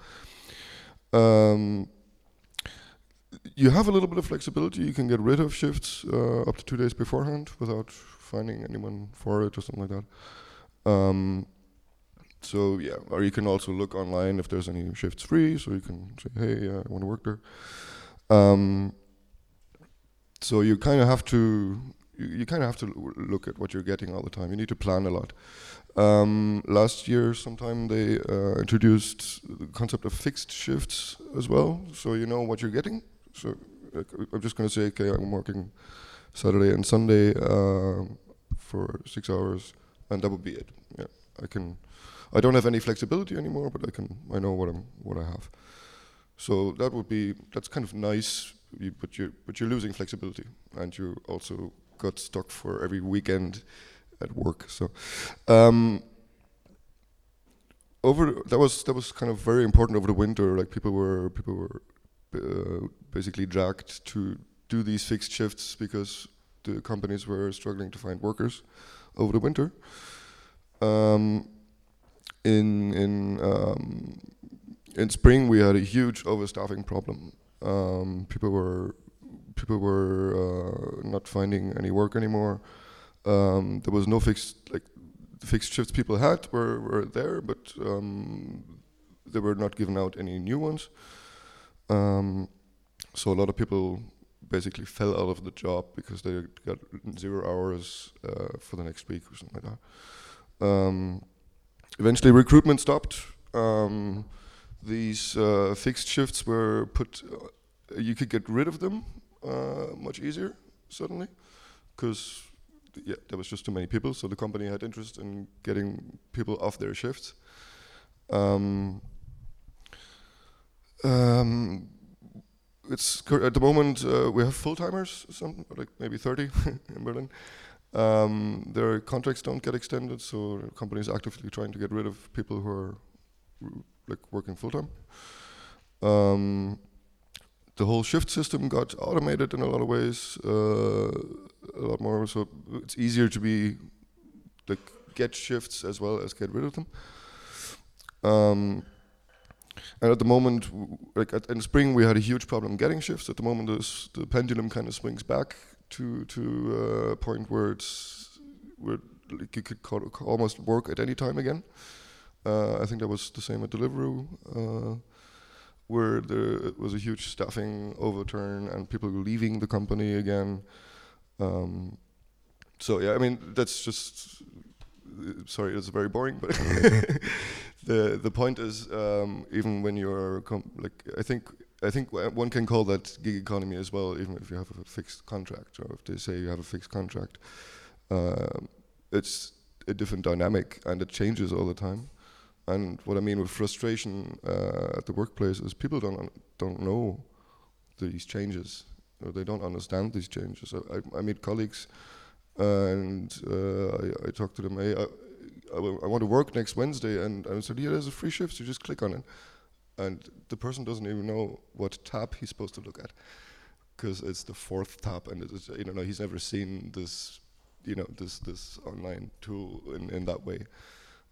Um, you have a little bit of flexibility. You can get rid of shifts uh, up to two days beforehand without finding anyone for it or something like that. Um, so yeah, or you can also look online if there's any shifts free. So you can say, hey, uh, I want to work there. Um, so you kind of have to you, you kind of have to look at what you're getting all the time. You need to plan a lot. Um, last year, sometime they uh, introduced the concept of fixed shifts as well, so you know what you're getting. So uh, I'm just going to say, okay, I'm working Saturday and Sunday uh, for six hours, and that would be it. Yeah, I can I don't have any flexibility anymore, but I can I know what I'm what I have. So that would be that's kind of nice, but you but you're losing flexibility, and you also got stuck for every weekend at work. So. Um, over that was that was kind of very important over the winter. Like people were people were uh, basically dragged to do these fixed shifts because the companies were struggling to find workers over the winter. Um, in in um, in spring, we had a huge overstaffing problem. Um, people were people were uh, not finding any work anymore. Um, there was no fixed like fixed shifts people had were, were there, but um, they were not given out any new ones. Um, so a lot of people basically fell out of the job because they got zero hours uh, for the next week or something like that. Um, eventually, recruitment stopped. Um, these uh, fixed shifts were put. Uh, you could get rid of them uh, much easier suddenly, because yeah, there was just too many people, so the company had interest in getting people off their shifts. Um, um, it's at the moment uh, we have full timers, some like maybe 30 *laughs* in Berlin. Um, their contracts don't get extended, so is actively trying to get rid of people who are like working full time. Um, the whole shift system got automated in a lot of ways, uh, a lot more. So it's easier to be like get shifts as well as get rid of them. Um, and at the moment, like at, in spring, we had a huge problem getting shifts. At the moment, the pendulum kind of swings back to to uh, a point where it's where like you could call, almost work at any time again. Uh, I think that was the same at Deliveroo. Uh, where there was a huge staffing overturn and people leaving the company again. Um, so yeah, I mean that's just sorry, it's very boring, but *laughs* the the point is um, even when you're like I think I think one can call that gig economy as well, even if you have a fixed contract or if they say you have a fixed contract. Uh, it's a different dynamic and it changes all the time. And what I mean with frustration uh, at the workplace is people don't don't know these changes, or they don't understand these changes. I, I, I meet colleagues, and uh, I, I, talk to them. Hey, I, I, want to work next Wednesday, and, I said, yeah, there's a free shift. So just click on it, and the person doesn't even know what tab he's supposed to look at, because it's the fourth tab, and it's, you know he's never seen this, you know, this this online tool in in that way.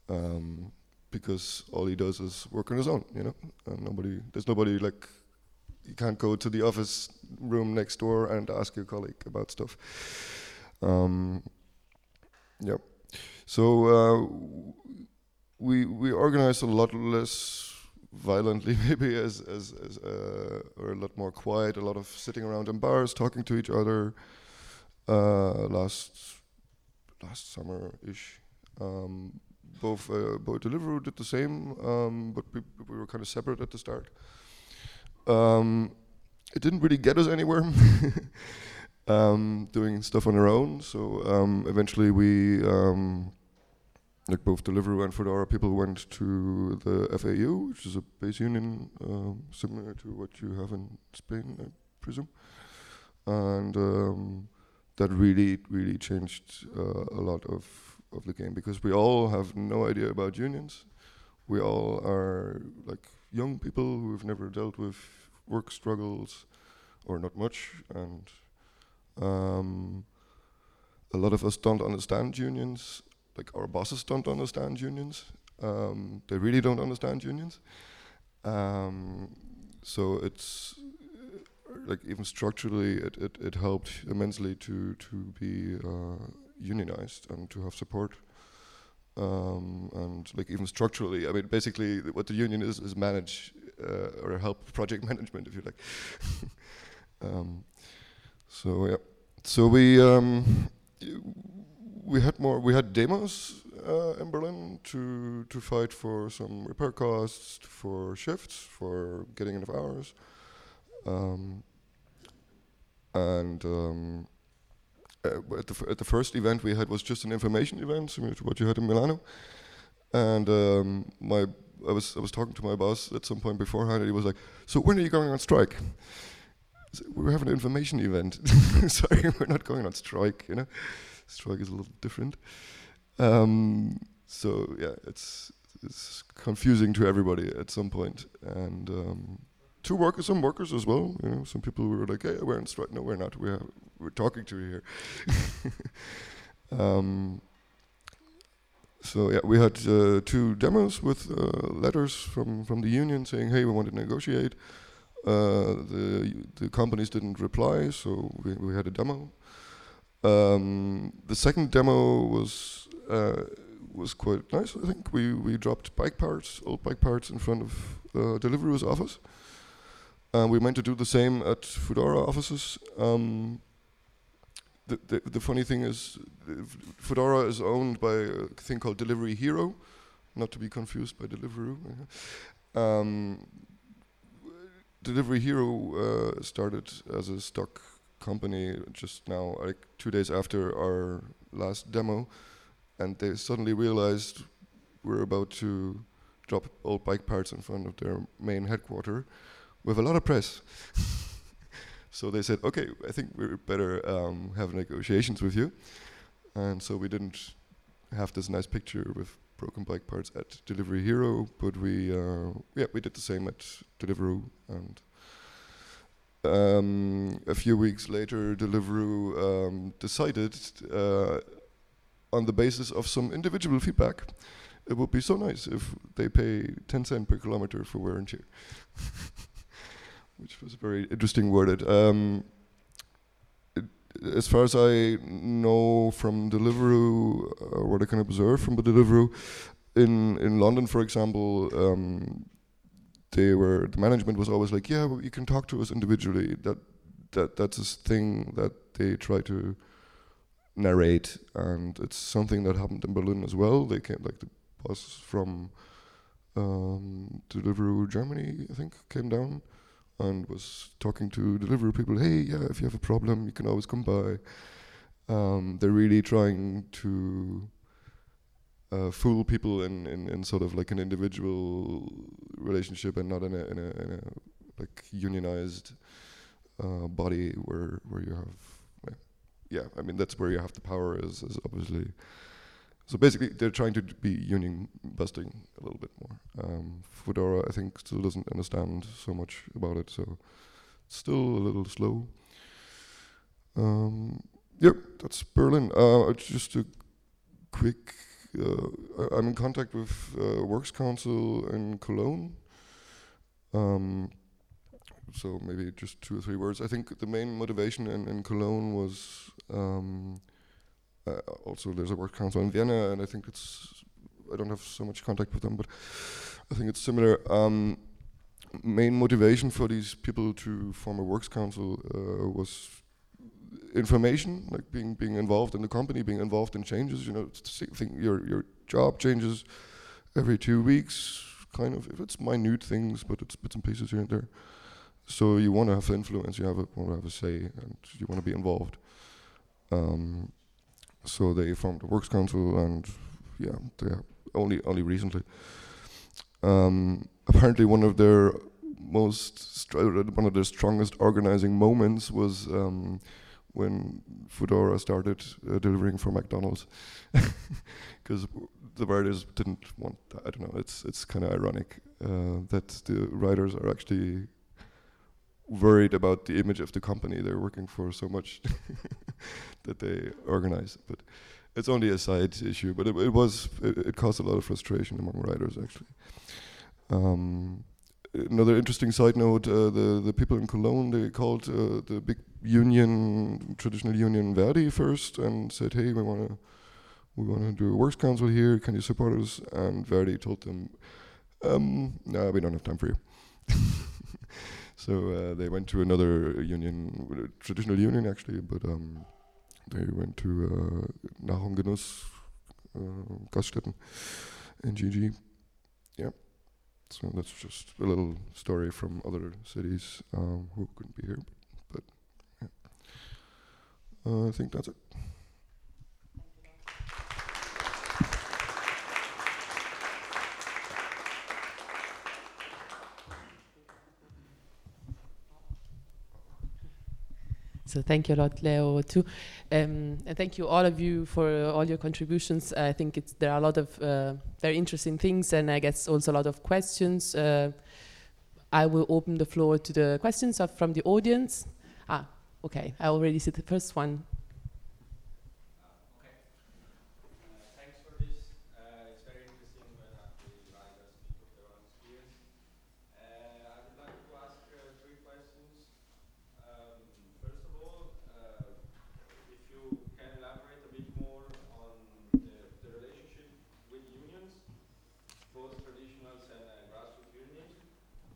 Um, because all he does is work on his own, you know. And nobody, there's nobody like, you can't go to the office room next door and ask your colleague about stuff. Um, yeah. So uh, we we organize a lot less violently, *laughs* maybe as as, as uh, or a lot more quiet. A lot of sitting around in bars, talking to each other. Uh, last last summer ish. Um, both uh, both Deliveroo did the same, um, but we, we, were kind of separate at the start. Um, it didn't really get us anywhere. *laughs* um, doing stuff on our own, so um, eventually we, um, like both Deliveroo and Foodora, people went to the FAU, which is a base union um, similar to what you have in Spain, I presume, and that really, really changed uh, a lot of of the game because we all have no idea about unions. We all are like young people who've never dealt with work struggles or not much, and um, a lot of us don't understand unions. Like our bosses don't understand unions. Um, they really don't understand unions. Um, so it's like even structurally, it, it, it helped immensely to to be uh, unionized and to have support. Um, and like even structurally, I mean, basically what the union is is manage uh, or help project *laughs* management, if you like. *laughs* um, so yeah, so we um, we had more we had demos uh, in Berlin to to fight for some repair costs, for shifts, for getting enough hours, um, and um, uh, at, the at the first event we had was just an information event, similar to what you had in Milano. and um, my I was I was talking to my boss at some point beforehand, and he was like, "So when are you going on strike?" So we're having an information event. *laughs* Sorry, we're not going on strike. You know, strike is a little different. Um, so yeah, it's it's confusing to everybody at some point, and um, workers, some workers as well. You know, some people were like, "Hey, we're on strike." No, we're not. We're we're talking to you here. *laughs* um, so yeah, we had uh, two demos with uh, letters from, from the union saying, "Hey, we want to negotiate." Uh, the the companies didn't reply, so we, we had a demo. Um, the second demo was uh, was quite nice. I think we we dropped bike parts, old bike parts, in front of uh, Deliveroo's office. Uh, we meant to do the same at Foodora offices. Um, the, the, funny thing is, Foodora is owned by a thing called Delivery Hero, not to be confused by Deliveroo. *laughs* Um, Delivery Hero uh, started as a stock company just now, like two days after our last demo, and they suddenly realized we're about to drop old bike parts in front of their main headquarters with a lot of press. *laughs* so they said, okay, I think we better um, have negotiations with you. And so we didn't have this nice picture with broken bike parts at Delivery Hero, but we uh, yeah we did the same at Deliveroo and. Um, a few weeks later, Deliveroo um, decided, uh, on the basis of some individual feedback, it would be so nice if they pay 10 cent per kilometer for wear and tear. *laughs* which was a very interesting worded. Um, it, as far as I know from Deliveroo, or uh, what I can observe from the Deliveroo, in in London, for example, um, they were the management was always like, yeah, well, you can talk to us individually. That that that's a thing that they try to narrate, and it's something that happened in Berlin as well. They came like the boss from um, Deliveroo Germany, I think, came down and was talking to delivery people. Hey, yeah, if you have a problem, you can always come by. Um, they're really trying to uh, fool people in, in, in sort of like an individual relationship and not in a in a, in a like unionized uh, body where where you have yeah I mean that's where you have the power is is obviously so basically, they're trying to be union busting a little bit more. Um, Foodora, I think, still doesn't understand so much about it, so still a little slow. Um, yep, that's Berlin. Uh, just a quick. Uh, I'm in contact with uh, Works Council in Cologne. Um, so maybe just two or three words. I think the main motivation in, in Cologne was um, uh, also, there's a work council in Vienna, and I think it's I don't have so much contact with them, but I think it's similar. Um, main motivation for these people to form a works council uh, was information, like being being involved in the company, being involved in changes. You know, thing, your your job changes every two weeks, kind of. If it's minute things, but it's bits and pieces here and there. So you want to have influence, you have want to have a say, and you want to be involved. Um, so they formed a works council, and yeah, they only only recently. Um, apparently, one of their most one of their strongest organizing moments was um, when Foodora started uh, delivering for McDonald's, *laughs* because the riders didn't want. That. I don't know. It's it's kind of ironic uh, that the riders are actually worried about the image of the company they're working for so much *laughs* that they organize. But it's only a side issue. But it, it was it, it, caused a lot of frustration among riders actually. Um, another interesting side note: uh, the the people in Cologne they called uh, the big union, traditional union Verdi first, and said, "Hey, we want to." We want to do a works council here. Can you support us? And Verdi told them, um, "No, we don't have time for you." *laughs* So uh, they went to another union, traditional union actually, but um, they went to uh, Nahrung Genuss uh, Gaststätten NGG. Yeah. So that's just a little story from other cities um, who couldn't be here, but, but yeah. Uh, I think that's it. So thank you a lot, Leo, too, um, and thank you all of you for uh, all your contributions. I think there are a lot of uh, very interesting things, and I guess also a lot of questions. Uh, I will open the floor to the questions from the audience. Ah, okay, I already see the first one. thanks for this. Uh, it's very interesting when actually riders speak of their own experience. Uh, I would like to ask uh, three questions. Um, first of all, uh, if you can elaborate a bit more on the, the relationship with unions, both traditionals and uh, grassroots unions.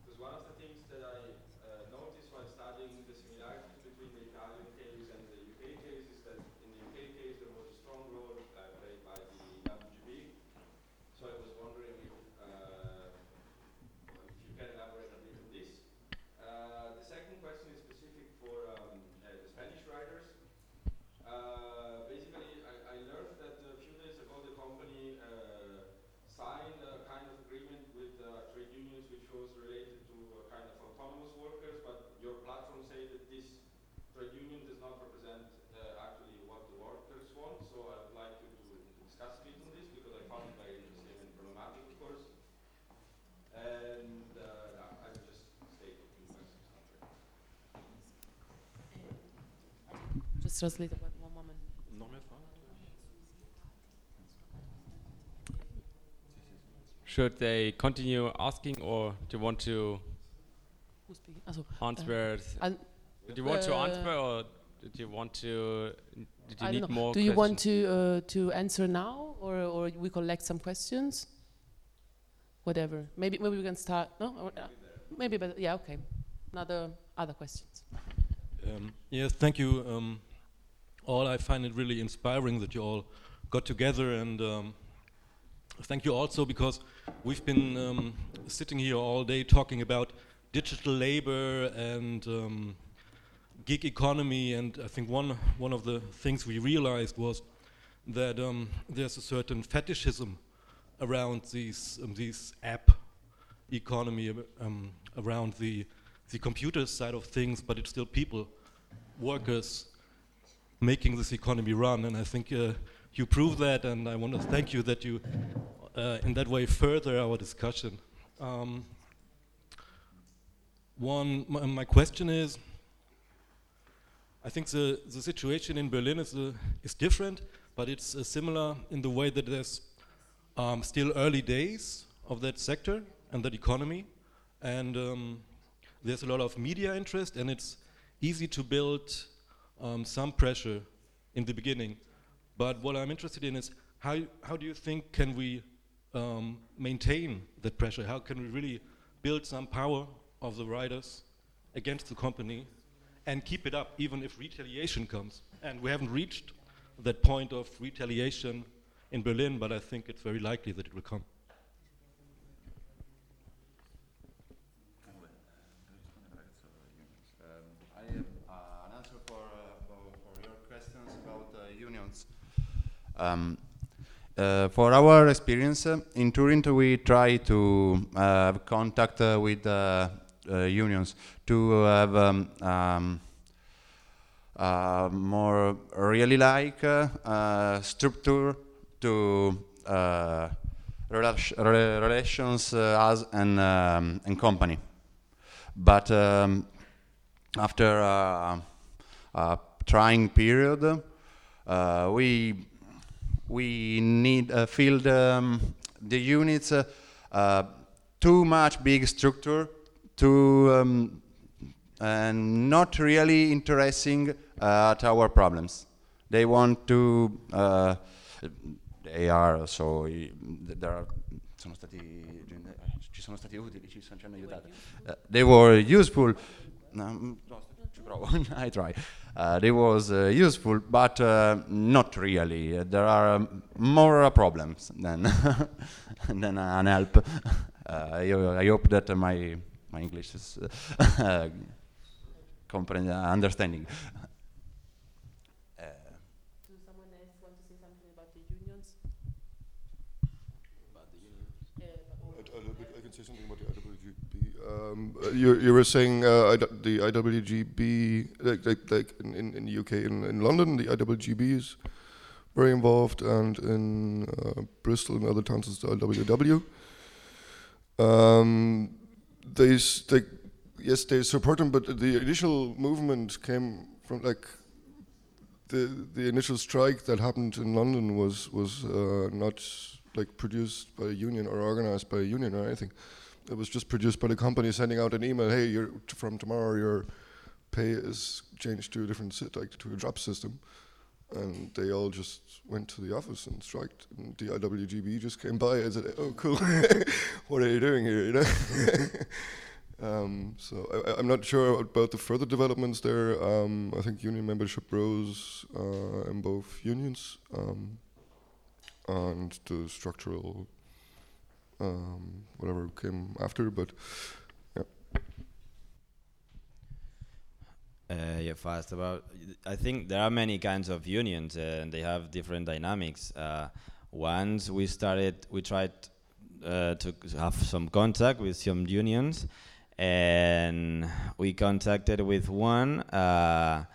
Because one of the things that I uh, noticed while studying the similarities between the Italian case and the UK case is that in the UK case there was a strong role uh, played by the WGB. So I was wondering if, uh, if you can elaborate a bit on this. Uh, the second question is specific for um, uh, the Spanish riders. Uh, basically, I, I learned that a few days ago the company uh, signed a kind of agreement with uh, trade unions which was related to a kind of autonomous workers, but your platform say that this trade union does not represent uh, actually what the workers want. So I would like you to discuss a bit on this because I found it very interesting and problematic, of course. And uh, I I will just state a few questions. after. Just translate about one moment. Noch mehr Fragen? Should they continue asking or do you want to Who's speaking? Also, answer? I'll- did you want to uh, answer or did you want to? Did you I need don't know. more? Do you want to uh, to answer now, or or we collect some questions? Whatever. Maybe maybe we can start. No, Or, uh, maybe, but yeah, okay. Another other questions. Um, yes, thank you. Um, all I find it really inspiring that you all got together, and um, thank you also because we've been um, sitting here all day talking about digital labor and um, gig economy, and I think one one of the things we realized was that um, there's a certain fetishism around these um, these app economy um, around the the computer side of things, but it's still people, workers, making this economy run. And I think uh, you prove that, and I want to thank you that you, uh, in that way, further our discussion. Um, one, my, my question is. I think the, the situation in Berlin is, uh, is different, but it's uh, similar in the way that there's um, still early days of that sector and that economy. And um, there's a lot of media interest, and it's easy to build um, some pressure in the beginning. But what I'm interested in is how, how do you think can we um, maintain that pressure? How can we really build some power of the riders against the company and keep it up even if retaliation comes? And we haven't reached that point of retaliation in Berlin, but I think it's very likely that it will come. I have uh, an answer for, uh, for, for your questions about uh, unions. Um, uh, for our experience uh, in Turin, we try to uh, have contact uh, with uh, uh, unions to have um, um, more really like structure to relation- rela- relations as an, um, and company. But um, after a trying period, we we need uh, um, the units uh, uh, too much big structure to um, and not really interesting uh, at our problems. They want to. Uh, they are so. There are, sono stati, ci sono stati utili, ci, sono- ci hanno aiutato. Uh, they were useful. Mm, no, ci provo. *laughs* I try. Uh, was uh, useful, but uh, not really. Uh, there are um, more problems than *laughs* than an help. *laughs* Uh, I, I hope that uh, my my English is *laughs* uh, understanding. Uh, Does someone else want to say something about the unions? I, I, I can say something about the IWGB. Um, uh, you, you were saying uh, the IWGB, like, like, like in, in, the UK, in, in London, the IWGB is very involved, and in uh, Bristol and other towns, it's the IWW. Um, they, they, yes, they support them, but the initial movement came from like the the initial strike that happened in London was was uh, not like produced by a union or organized by a union or anything. It was just produced by the company sending out an email. Hey, you're from tomorrow your pay is changed to a different si- like to a job system, and they all just went to the office and striked. And the IWGB just came by and said, "Oh, cool, *laughs* what are you doing here?" You know. *laughs* Um, so I, I'm not sure about the further developments there. Um, I think union membership rose uh, in both unions, um, and the structural um, whatever came after. But Uh, yeah, fast about. I think there are many kinds of unions, uh, and they have different dynamics. Uh, once we started, we tried uh, to have some contact with some unions, and we contacted with one uh,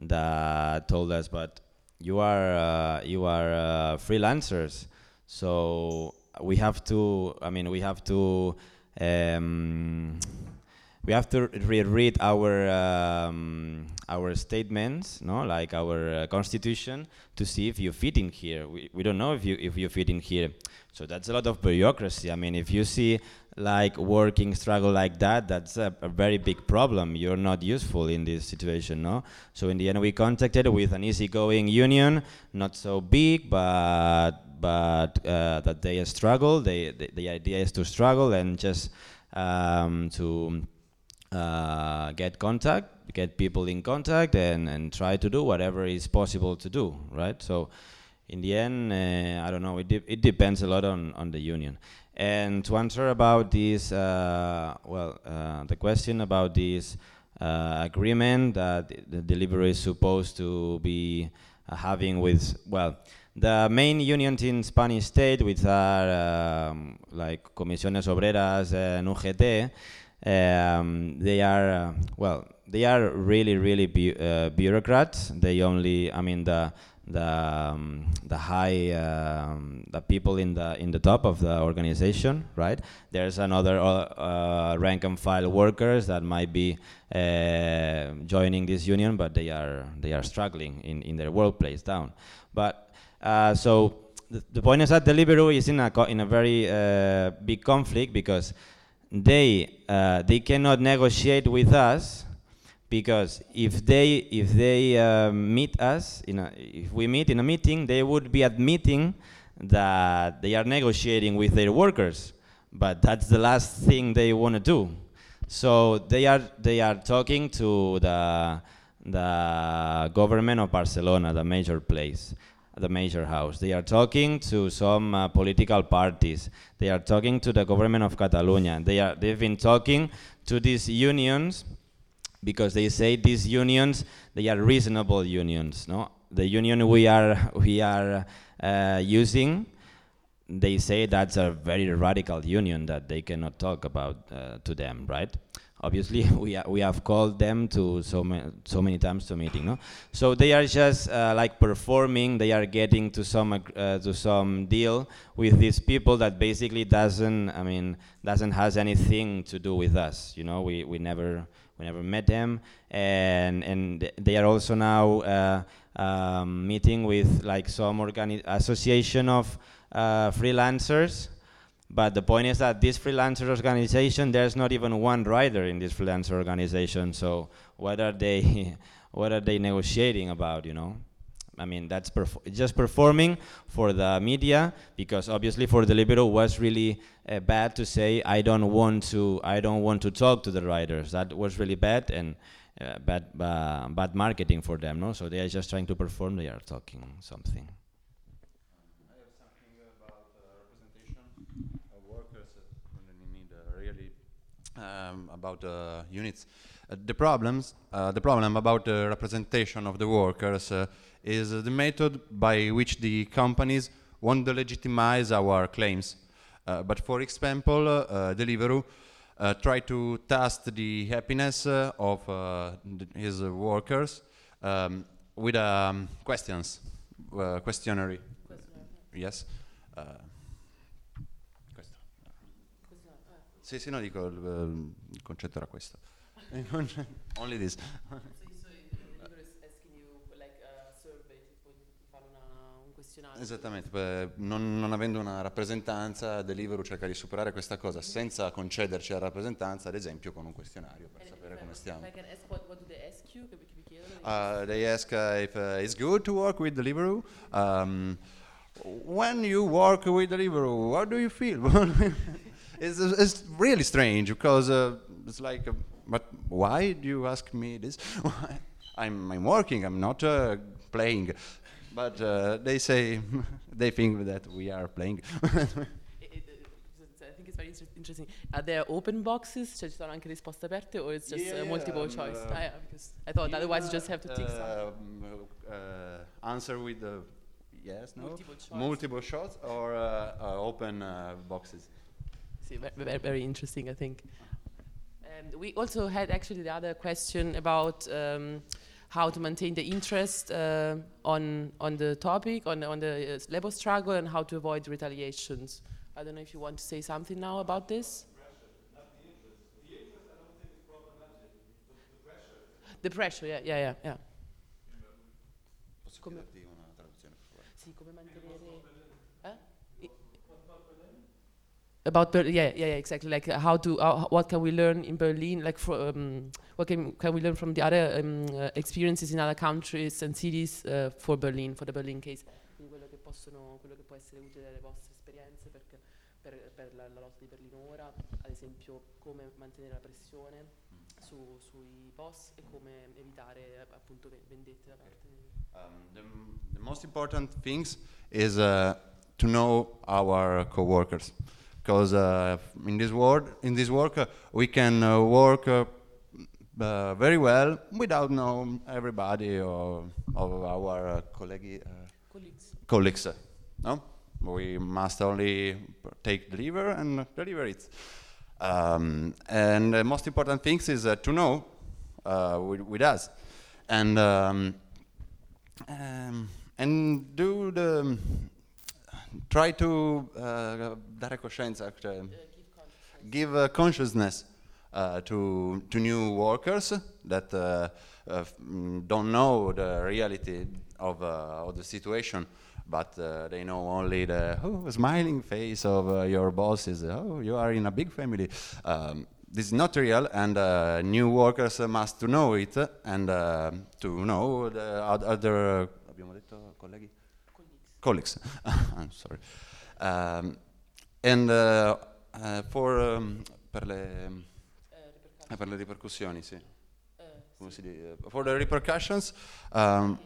that told us, "But you are uh, you are freelancers, so we have to. I mean, we have to." Um, we have to reread our um, our statements, no, like our uh, constitution, to see if you fit in here. We, we don't know if you if you fit in here. So that's a lot of bureaucracy. I mean, if you see like working struggle like that, that's a, a very big problem. You're not useful in this situation, no. So in the end, we contacted with an easygoing union, not so big, but but uh, that they struggle. They, the the idea is to struggle and just um, to uh, get contact, get people in contact, and, and try to do whatever is possible to do, right? So, in the end, uh, I don't know. It, de- it depends a lot on, on the union. And to answer about this, uh, well, uh, the question about this uh, agreement that the Deliveroo is supposed to be having with, well, the main unions in Spanish state, which are um, like Comisiones Obreras and UGT, um, they are uh, well, they are really, really bu- uh, bureaucrats. They only, I mean, the the um, the high um, the people in the in the top of the organization, right? There's another uh, uh, rank and file workers that might be uh, joining this union, but they are they are struggling in, in their workplace down. But uh, so the, the point is that Deliveroo is in a in a very uh, big conflict because they uh, they cannot negotiate with us because if they if they uh, meet us in a, if we meet in a meeting they would be admitting that they are negotiating with their workers. But that's the last thing they want to do. So they are they are talking to the the government of Barcelona the major place the major house. They are talking to some uh, political parties. They are talking to the government of Catalonia. They are they've been talking to these unions because they say these unions they are reasonable unions. No, the union we are we are uh, using. They say that's a very radical union that they cannot talk about uh, to them, right? Obviously, *laughs* we, we have called them to so, ma- so many times to meeting, no? So they are just uh, like performing. They are getting to some uh, to some deal with these people that basically doesn't. I mean, doesn't has anything to do with us. You know, we, we never we never met them, and and they are also now uh, um, meeting with like some organi- association of uh, freelancers. But the point is that this freelancer organization, there's not even one rider in this freelancer organization. So what are they, *laughs* what are they negotiating about? You know, I mean that's perf- just performing for the media because obviously for Deliveroo was really uh, bad to say I don't want to, I don't want to talk to the riders. That was really bad and uh, bad, uh, bad marketing for them. No, so they are just trying to perform. They are talking something. workers uh, really need uh, really um, about uh, units. Uh, the problems, uh, the problem about the representation of the workers uh, is the method by which the companies want to legitimize our claims. Uh, but for example, uh, Deliveroo uh, try to test the happiness uh, of uh, his workers um, with um, questions, uh, questionnaire. Yes. Sì, sì, no, dico il, il concetto era questo. *laughs* Only this. Esattamente, beh, non, non avendo una rappresentanza, Deliveroo cerca di superare questa cosa senza concederci la rappresentanza, ad esempio con un questionario per sapere come stiamo. Uh, they ask uh, if uh, it's good to work with Deliveroo. Um, when you work with Deliveroo, how do you feel? *laughs* it's, it's really strange because uh, it's like, uh, but why do you ask me this? *laughs* I'm, I'm working, I'm not uh, playing. But uh, they say, *laughs* they think that we are playing. *laughs* I think it's very interesting. Are there open boxes? Cioè ci sono anche risposte aperte or it's just Yeah, uh, multiple um, choice? uh, Ah, yeah, because I thought otherwise you just have to tick um, uh, answer with the yes, no, Multiple choice. multiple shots or uh, uh, open uh, boxes. Very, very interesting, I think. And we also had actually the other question about um, how to maintain the interest uh, on on the topic, on on the uh, labor struggle, and how to avoid retaliations. I don't know if you want to say something now about this. The pressure, yeah, yeah, yeah, yeah. Come- Sì, come mantenere... Eh? I- About Ber- yeah, yeah, yeah, exactly. Like uh, how to, uh, what can we learn in Berlin? Like, fro- um, what can can we learn from the other um, uh, experiences in other countries and cities uh, for Berlin, for the Berlin case? Quindi quello che possono, quello che può essere utile dalle vostre esperienze perché per, per la, la lotta di Berlino ora, ad esempio, come mantenere la pressione su, sui boss e come evitare appunto vendette da parte Um, the, the most important things is uh, to know our coworkers, because uh, in this world, in this work, uh, we can uh, work uh, uh, very well without knowing everybody or of our uh, colleague, uh, colleagues. colleagues. No, we must only take deliver and deliver it. Um, and the most important things is uh, to know uh, with, with us, and um, um, and do the try to uh, dare cioè, give uh, consciousness uh, to to new workers that uh, uh, don't know the reality of uh, of the situation, but uh, they know only the oh, smiling face of uh, your boss is oh you are in a big family. Um, this is not real, and uh, new workers uh, must to know it and uh, to know the other. Abbiamo detto colleghi? Colleagues. *laughs* I'm sorry. Um, and uh, uh, for um, per le eh, per le ripercussioni, sì. Come si dice? For the repercussions, um,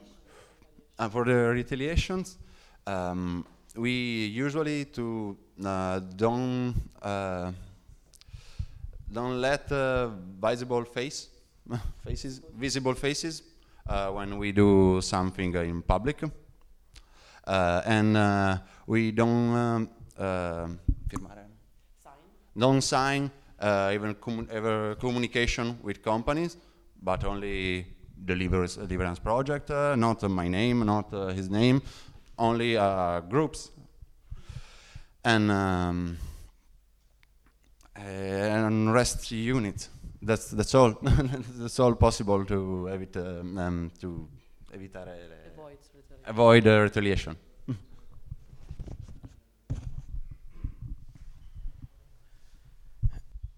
and for the retaliations, um, we usually to uh, don't uh, don't let uh, visible face *laughs* faces visible faces uh, when we do something in public. Uh, and uh, we don't um, uh, don't sign uh, even commu- ever communication with companies, but only delivers deliverance project, not my name, not uh, his name, only uh, groups. And um, and rest unit. That's that's all. *laughs* that's all possible to evit um, um, to evitare Avoid retaliation. uh, retaliation.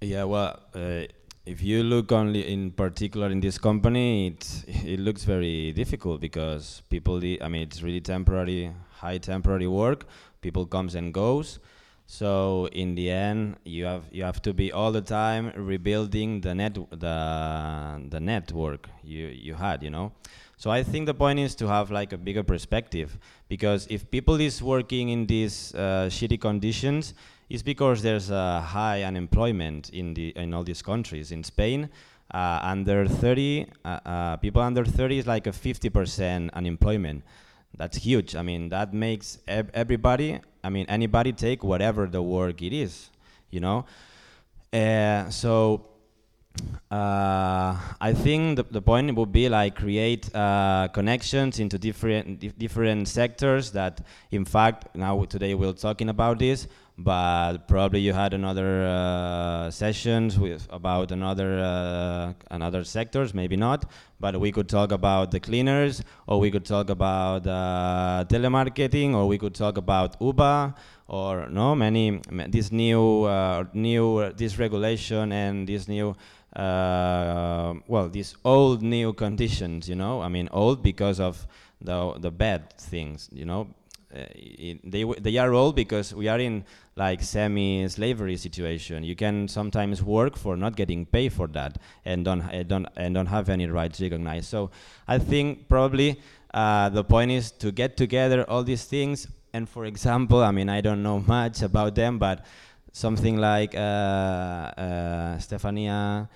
Yeah, well, uh, if you look only in particular in this company, it it looks very difficult because people. i- I mean, it's really temporary, high temporary work. People comes and goes. So in the end, you have you have to be all the time rebuilding the net the the network you you had. You know. So I think the point is to have like a bigger perspective because if people is working in these uh, shitty conditions, it's because there's a high unemployment in the in all these countries. In Spain, uh, under 30 uh, uh, people under 30 is like a 50% unemployment. That's huge. I mean, that makes ev- everybody, I mean, anybody take whatever the work it is, you know. Uh, so uh, I think the, the point would be like create uh, connections into different dif- different sectors that, in fact, now today we're talking about this, but probably you had another uh, sessions with about another uh, another sectors, maybe not, but we could talk about the cleaners, or we could talk about uh, telemarketing, or we could talk about Uber, or no many this new uh, new uh, this regulation and this new uh, well, these old new conditions, you know, I mean, old because of the the bad things, you know. Uh, they they are old because we are in like semi-slavery situation. You can sometimes work for not getting paid for that, and don't uh, don't and don't have any rights recognized. So I think probably uh, the point is to get together all these things. And for example, I mean, I don't know *laughs* much about them, but something like uh, uh, Stefania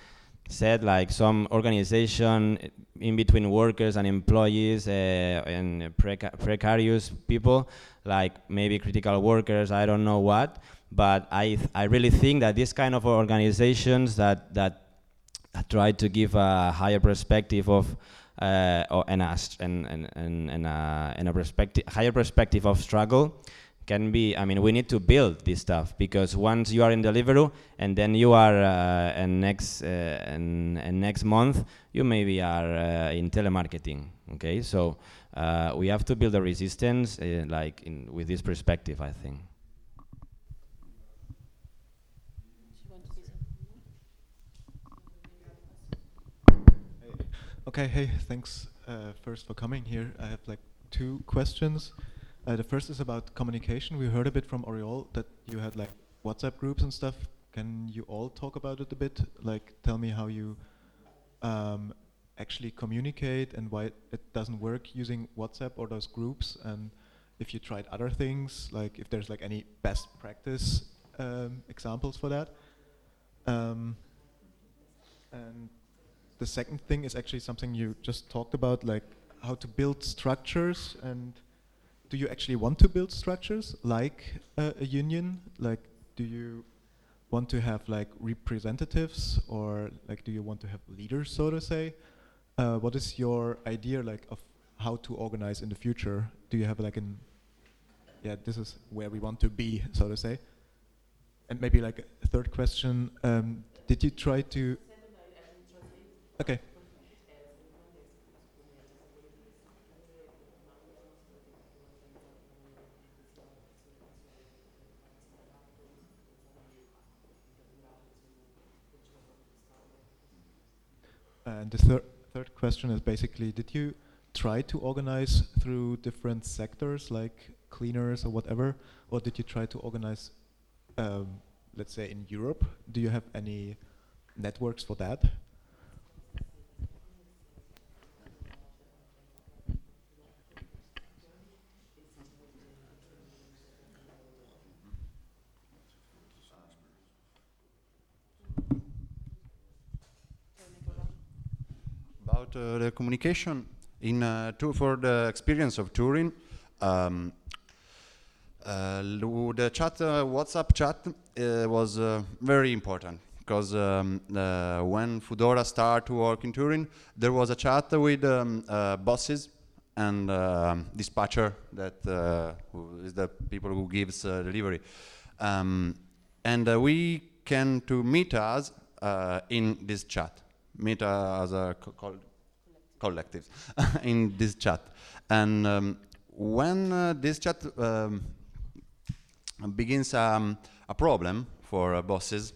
said, like some organization in between workers and employees uh, and preca- precarious people, like maybe critical workers, I don't know what. But I, I really think that this kind of organizations that, that try to give a higher perspective of uh, or, and, a, and, and, and, a, and a perspective, higher perspective of struggle can be i mean we need to build this stuff because once you are in deliveroo and then you are uh, and next uh, and, and next month you maybe are uh, in telemarketing okay so uh, we have to build a resistance uh, like in, with this perspective i think Okay, hey, thanks uh, first for coming here. I have like two questions. Uh, the first is about communication. We heard a bit from Oriol that you had like WhatsApp groups and stuff. Can you all talk about it a bit? Like, tell me how you um, actually communicate and why it doesn't work using WhatsApp or those groups, and if you tried other things, like if there's like any best practice um, examples for that. Um, and the second thing is actually something you just talked about, like how to build structures. And do you actually want to build structures like uh, a union? Like, do you want to have like representatives, or like, do you want to have leaders, so to say? Uh, what is your idea like of how to organize in the future? Do you have like an yeah, this is where we want to be, so to say. And maybe like a third question: um, Did you try to Okay. And the thir third question is basically, did you try to organize through different sectors like cleaners or whatever, or did you try to organize, um, let's say, in Europe? Do you have any networks for that? About uh, the communication in uh, for the experience of Turin, um, uh, the chat, uh, WhatsApp chat, uh, was uh, very important because um, uh, when Foodora started to work in Turin, there was a chat with um, uh, bosses and um dispatcher that uh, is the people who gives uh, delivery, um, and uh, we can to meet us uh, in this chat, meet as a co- col- collective *laughs* in this chat, and um, when uh, this chat um, begins um, a problem for uh, bosses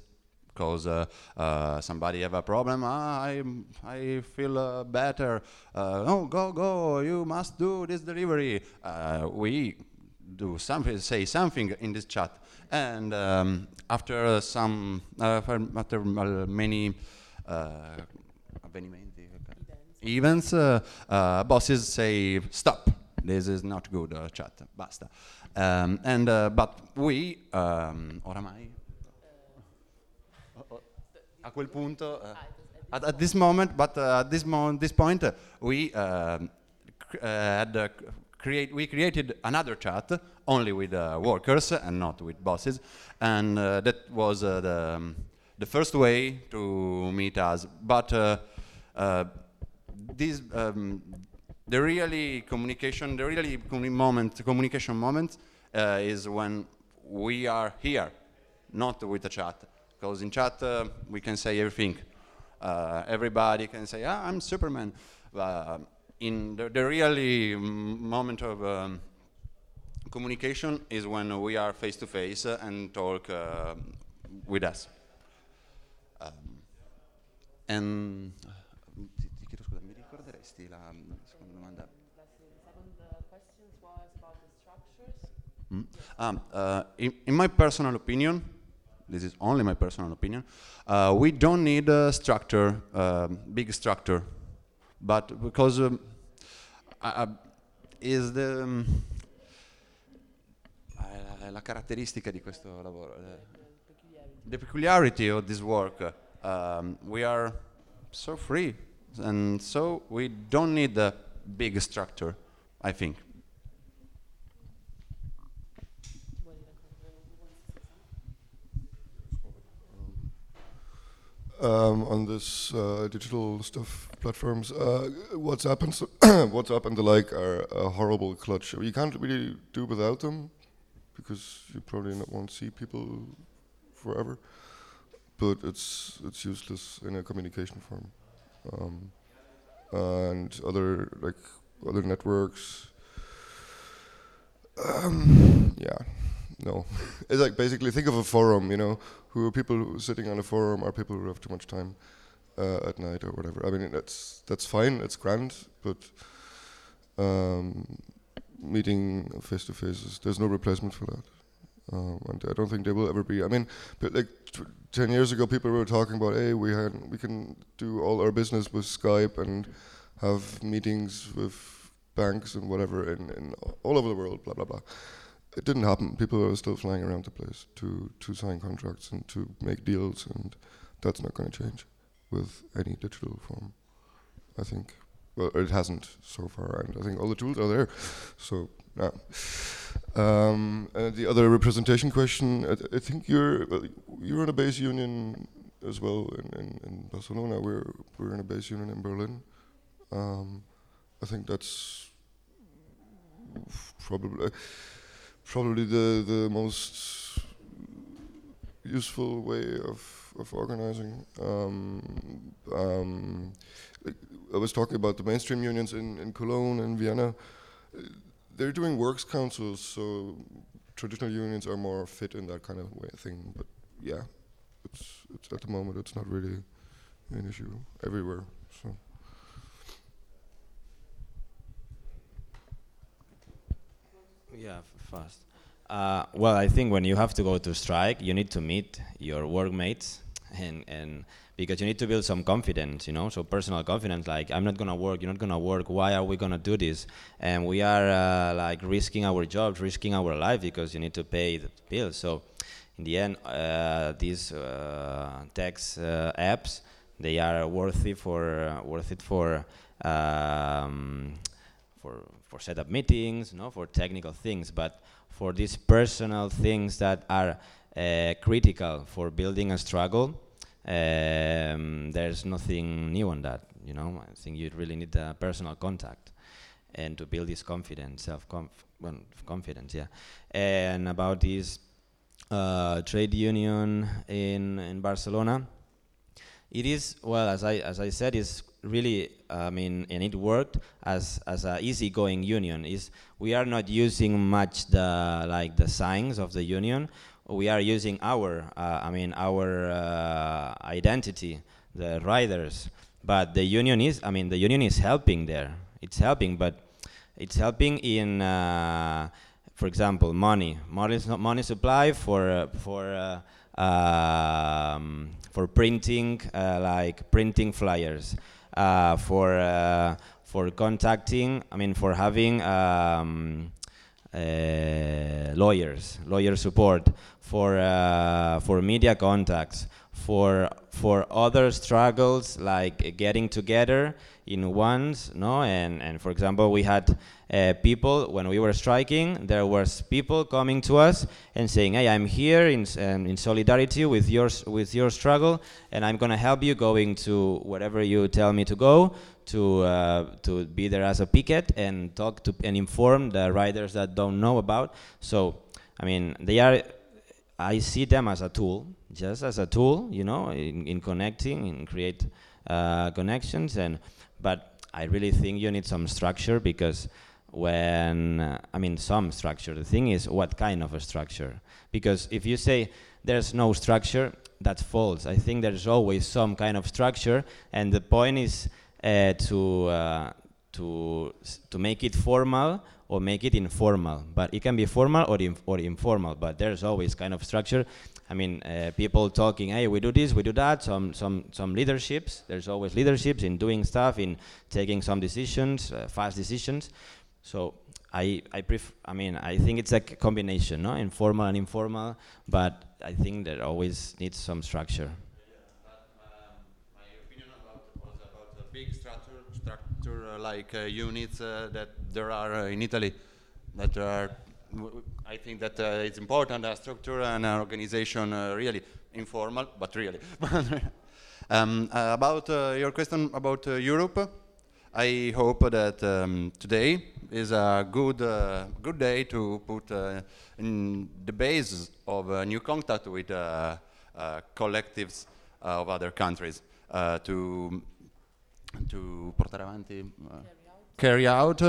because uh, uh, somebody have a problem ah, I, I feel uh, better uh, oh go go you must do this delivery. Uh, we do something say something in this chat. And um, after some uh, after uh, many events uh, uh, bosses say stop. This is not good uh, chat. Basta. Um, and but we um, oramai a quel punto at, at this moment but at this moment this point we had create we created another chat only with uh, workers and not with bosses. And uh, that was uh, the um, the first way to meet us. But this, um, the really communication, the really communi moment, communication moment uh, is when we are here, not with the chat. Because in chat uh, we can say everything. Uh, everybody can say, ah, I'm Superman. Uh, in the, the really moment of um, communication is when we are face to face and talk uh, with us. Um, and ricorderesti la seconda domanda? Mm. Um, uh, in, in, my personal opinion, this is only my personal opinion, uh, we don't need a structure, uh, big structure, but because um, is the um, la caratteristica di questo lavoro, the peculiarity of this work. Um, we are so free, and so we don't need a big structure, I think. um, on this uh, digital stuff platforms. Uh, WhatsApp and *coughs* WhatsApp and the like are a horrible clutch. You can't really do without them because you probably not won't see people forever. But it's it's useless in a communication form. Um, and other like other networks. Um, yeah, no. *laughs* it's like basically think of a forum, you know, who are people who sitting on a forum are people who have too much time uh, at night or whatever. I mean, that's that's fine, it's grand, but um, meeting face to face, there's no replacement for that. Um, and I don't think there will ever be. I mean, but like ten years ago, people were talking about, hey, we had we can do all our business with Skype and have meetings with banks and whatever in, in all over the world, blah blah blah it didn't happen. People are still flying around the place to to sign contracts and to make deals, and that's not going to change with any digital form. I think. Well, it hasn't so far, and I think all the tools are there. So, yeah. Um, and the other representation question, I, th I think you're you're in a base union as well in, in, in, Barcelona. We're we're in a base union in Berlin. Um, I think that's probably probably the the most useful way of of organizing. Um, I was talking about the mainstream unions in, in Cologne and Vienna. They're doing works councils, so traditional unions are more fit in that kind of way thing. But yeah, it's it's at the moment it's not really an issue everywhere. So. Yeah, fast. Uh, well, I think when you have to go to strike, you need to meet your workmates, and and because you need to build some confidence, you know, so personal confidence. Like I'm not gonna work, you're not gonna work. Why are we gonna do this? And we are uh, like risking our jobs, risking our life because you need to pay the bills. So in the end, uh, these uh, tax uh, apps they are worthy for uh, worth it for. Um, for for setup meetings, no, for technical things, but for these personal things that are uh, critical for building a struggle, um, there's nothing new on that. You know, I think you really need a personal contact and to build this confidence, self well, confidence, yeah. And about this uh, trade union in in Barcelona, it is well as I as I said, is really, I mean, and it worked as as a easygoing union. Is we are not using much the like the signs of the union. We are using our, uh, I mean, our uh, identity, the riders. But the union is, I mean, the union is helping there. It's helping, but it's helping in, uh, for example, money. Money, money supply for uh, for. Uh, um, for printing, uh, like printing flyers for for contacting. I mean, for having um, lawyers, lawyer support, for for media contacts, for for other struggles like getting together in ones no? And and for example we had uh, people when we were striking there was people coming to us and saying hey i'm here in um, in solidarity with yours with your struggle and i'm going to help you going to wherever you tell me to go to uh, to be there as a picket and talk to and inform the riders that don't know about so i mean they are I see them as a tool, just as a tool, you know, in, in connecting and create uh, connections. And but I really think you need some structure because when uh, I mean some structure. The thing is, what kind of a structure? Because if you say there's no structure, that's false. I think there's always some kind of structure, and the point is to uh, to to make it formal or make it informal. But it can be formal or inf- or informal. But there's always kind of structure. I mean, uh, people talking, hey, we do this, we do that. Some some some leaderships. There's always leaderships in doing stuff, in taking some decisions, uh, fast decisions. So I I pref- I mean, I think it's a combination, no, informal and informal. But I think there always needs some structure. my opinion about was about the big structure, structure uh, like uh, units uh, that there are uh, in Italy. That there are, I think that it's important a structure and an organization really informal, but really. *laughs* um, about your question about Europe, I hope that um, today is a good uh, good day to put uh, in the base of a new contact with uh, collectives of other countries to to portare avanti uh, carry out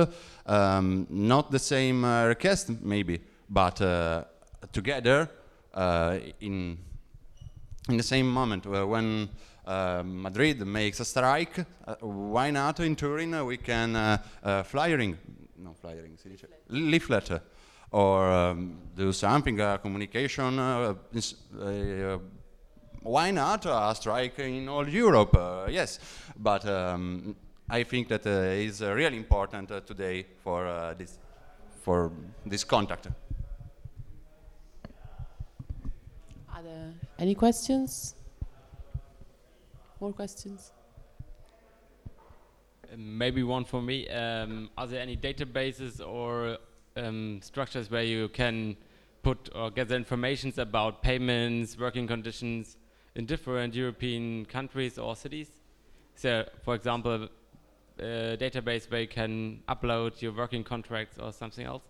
um, not the same uh, request maybe but uh, together in in the same moment when Madrid makes a strike, why not in Turin we can flyering, no flyering, si dice? leaflet, or um, do something, uh, communication, uh, uh, why not a strike in all Europe? Uh, yes, but um, I think that uh, is uh, really important uh, today for uh, this for this contact. Are there any questions? More questions? Uh, Maybe one for me. Um, are there any databases or um, structures where you can put or gather informations about payments, working conditions in different European countries or cities? So, for example, a database where you can upload your working contracts or something else?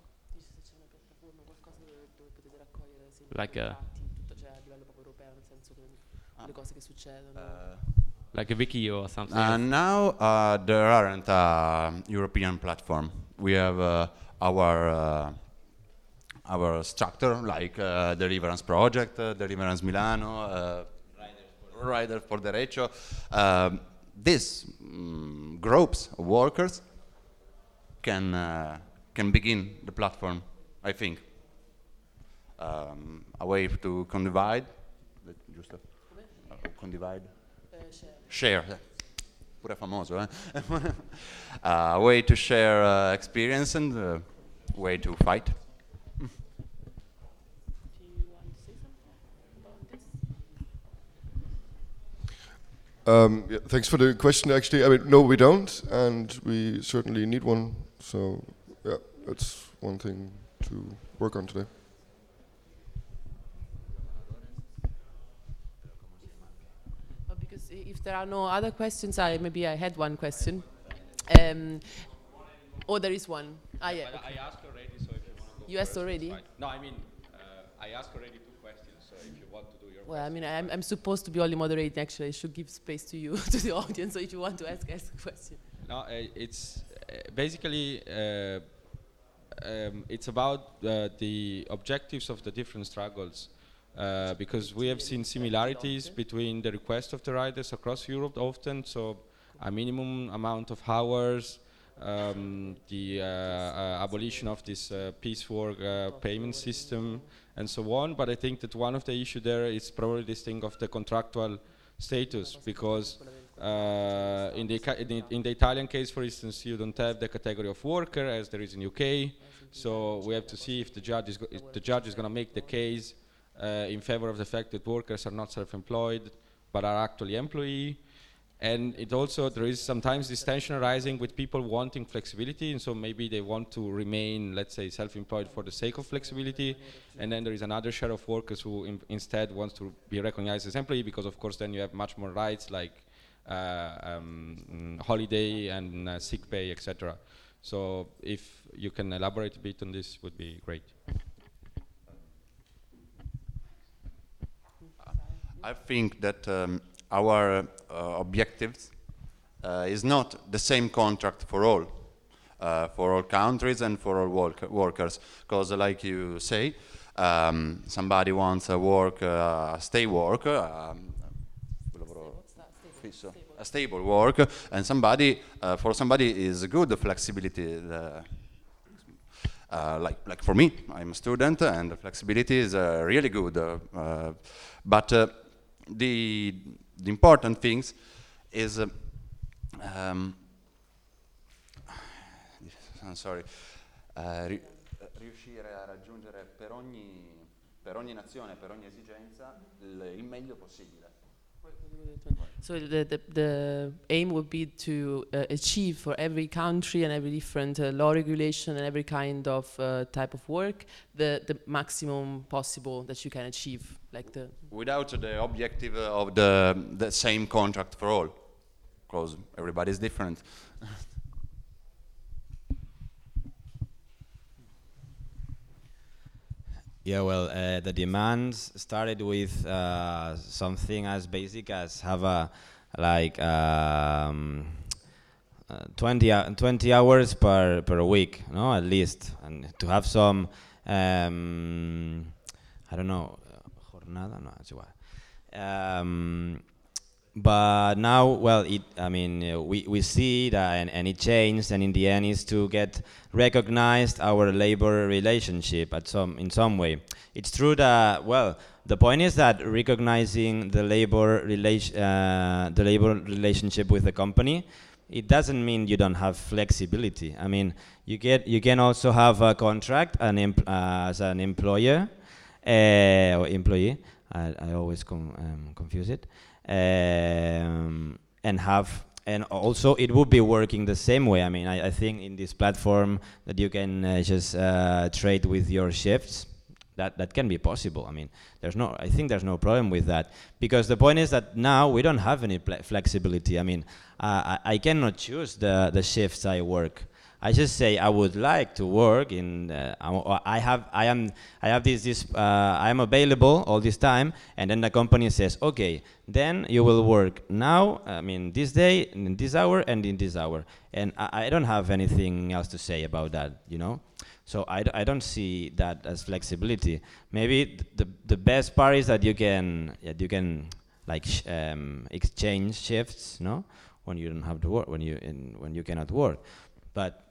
Like a like a wiki or something. Uh, now uh, there aren't a European platform. We have uh, our uh, our structure like uh, Deliverance Project, uh, Deliverance Milano, uh, Rider for Derecho. Um, these mm, groups of workers can uh, can begin the platform. I think um, a way to condivide, giusto? Uh, condivide share. eh. Pure famoso, eh? *laughs* a way to share uh, experience and uh, way to fight. Um, yeah, thanks for the question. Actually, I mean, no, we don't, and we certainly need one. So, yeah, that's one thing to work on today. Uh, Because if there are no other questions, I maybe I had one question. Um, oh, there is one. Ah, yeah. I asked already, so if you want to go You asked already? No, I mean, uh, I asked already two questions, so if you want to do your Well, I mean, I'm, I'm supposed to be only moderating. Actually, I should give space to you, *laughs* to the audience. So if you want to ask, ask a question. No, uh, it's uh, basically uh, um, it's about uh, the objectives of the different struggles. Uh, because we have seen similarities between the request of the riders across Europe often, so a minimum amount of hours, um, the uh, uh, abolition of this uh, piece work uh, payment system, and so on. But I think that one of the issue there is probably this thing of the contractual status, because uh, in, the, in, the Italian case, for instance, you don't have the category of worker as there is in UK. So we have to see if the judge is, if the judge is going to make the case uh, in favor of the fact that workers are not self-employed but are actually employee. And it also, there is sometimes this tension arising with people wanting flexibility, and so maybe they want to remain, let's say, self-employed for the sake of flexibility, and then there is another share of workers who instead wants to be recognized as employee, because of course then you have much more rights like uh, um, holiday and uh, sick pay, etc. So if you can elaborate a bit on this, would be great. I think that um, our uh, objectives uh, is not the same contract for all, uh, for all countries and for all work workers. Because, like you say, um, somebody wants a work, uh, stay work, um, a stable work, and somebody, uh, for somebody is good flexibility. Uh, like, like for me, I'm a student, and the flexibility is really good. but the the important things is, uh, um, I'm sorry, uh, ri riuscire a raggiungere per ogni, per ogni nazione, per ogni esigenza, il, il meglio possibile. So the, the, the, aim would be to uh, achieve for every country and every different uh, law regulation and every kind of uh, type of work the, the maximum possible that you can achieve. like the Without the objective of the, the same contract for all, because everybody's different. *laughs* Yeah, well, uh, the demands started with uh, something as basic as have a like um, uh, 20, uh, 20 hours per per week, no, at least, and to have some um, I don't know, jornada, no, it's igual. Um, but now, well, it, I mean, uh, we, we see that and, and it changed, and in the end, is to get recognized our labor relationship at some in some way. It's true that well, the point is that recognizing the labor relation uh, the labor relationship with the company, it doesn't mean you don't have flexibility. I mean, you get you can also have a contract an uh, as an employer uh, or employee. I, I always com um, confuse it um, and have and also it would be working the same way. I mean, I, I think in this platform that you can uh, just uh, trade with your shifts. That that can be possible. I mean, there's no. I think there's no problem with that because the point is that now we don't have any flexibility. I mean, uh, I, I cannot choose the the shifts I work. I just say I would like to work in. Uh, I have I am I have this this uh, I am available all this time, and then the company says, okay, then you will work now. I mean this day, in this hour, and in this hour, and I, I don't have anything else to say about that, you know. So I d- I don't see that as flexibility. Maybe the the best part is that you can you can like sh um, exchange shifts, no, when you don't have to work, when you in, when you cannot work, but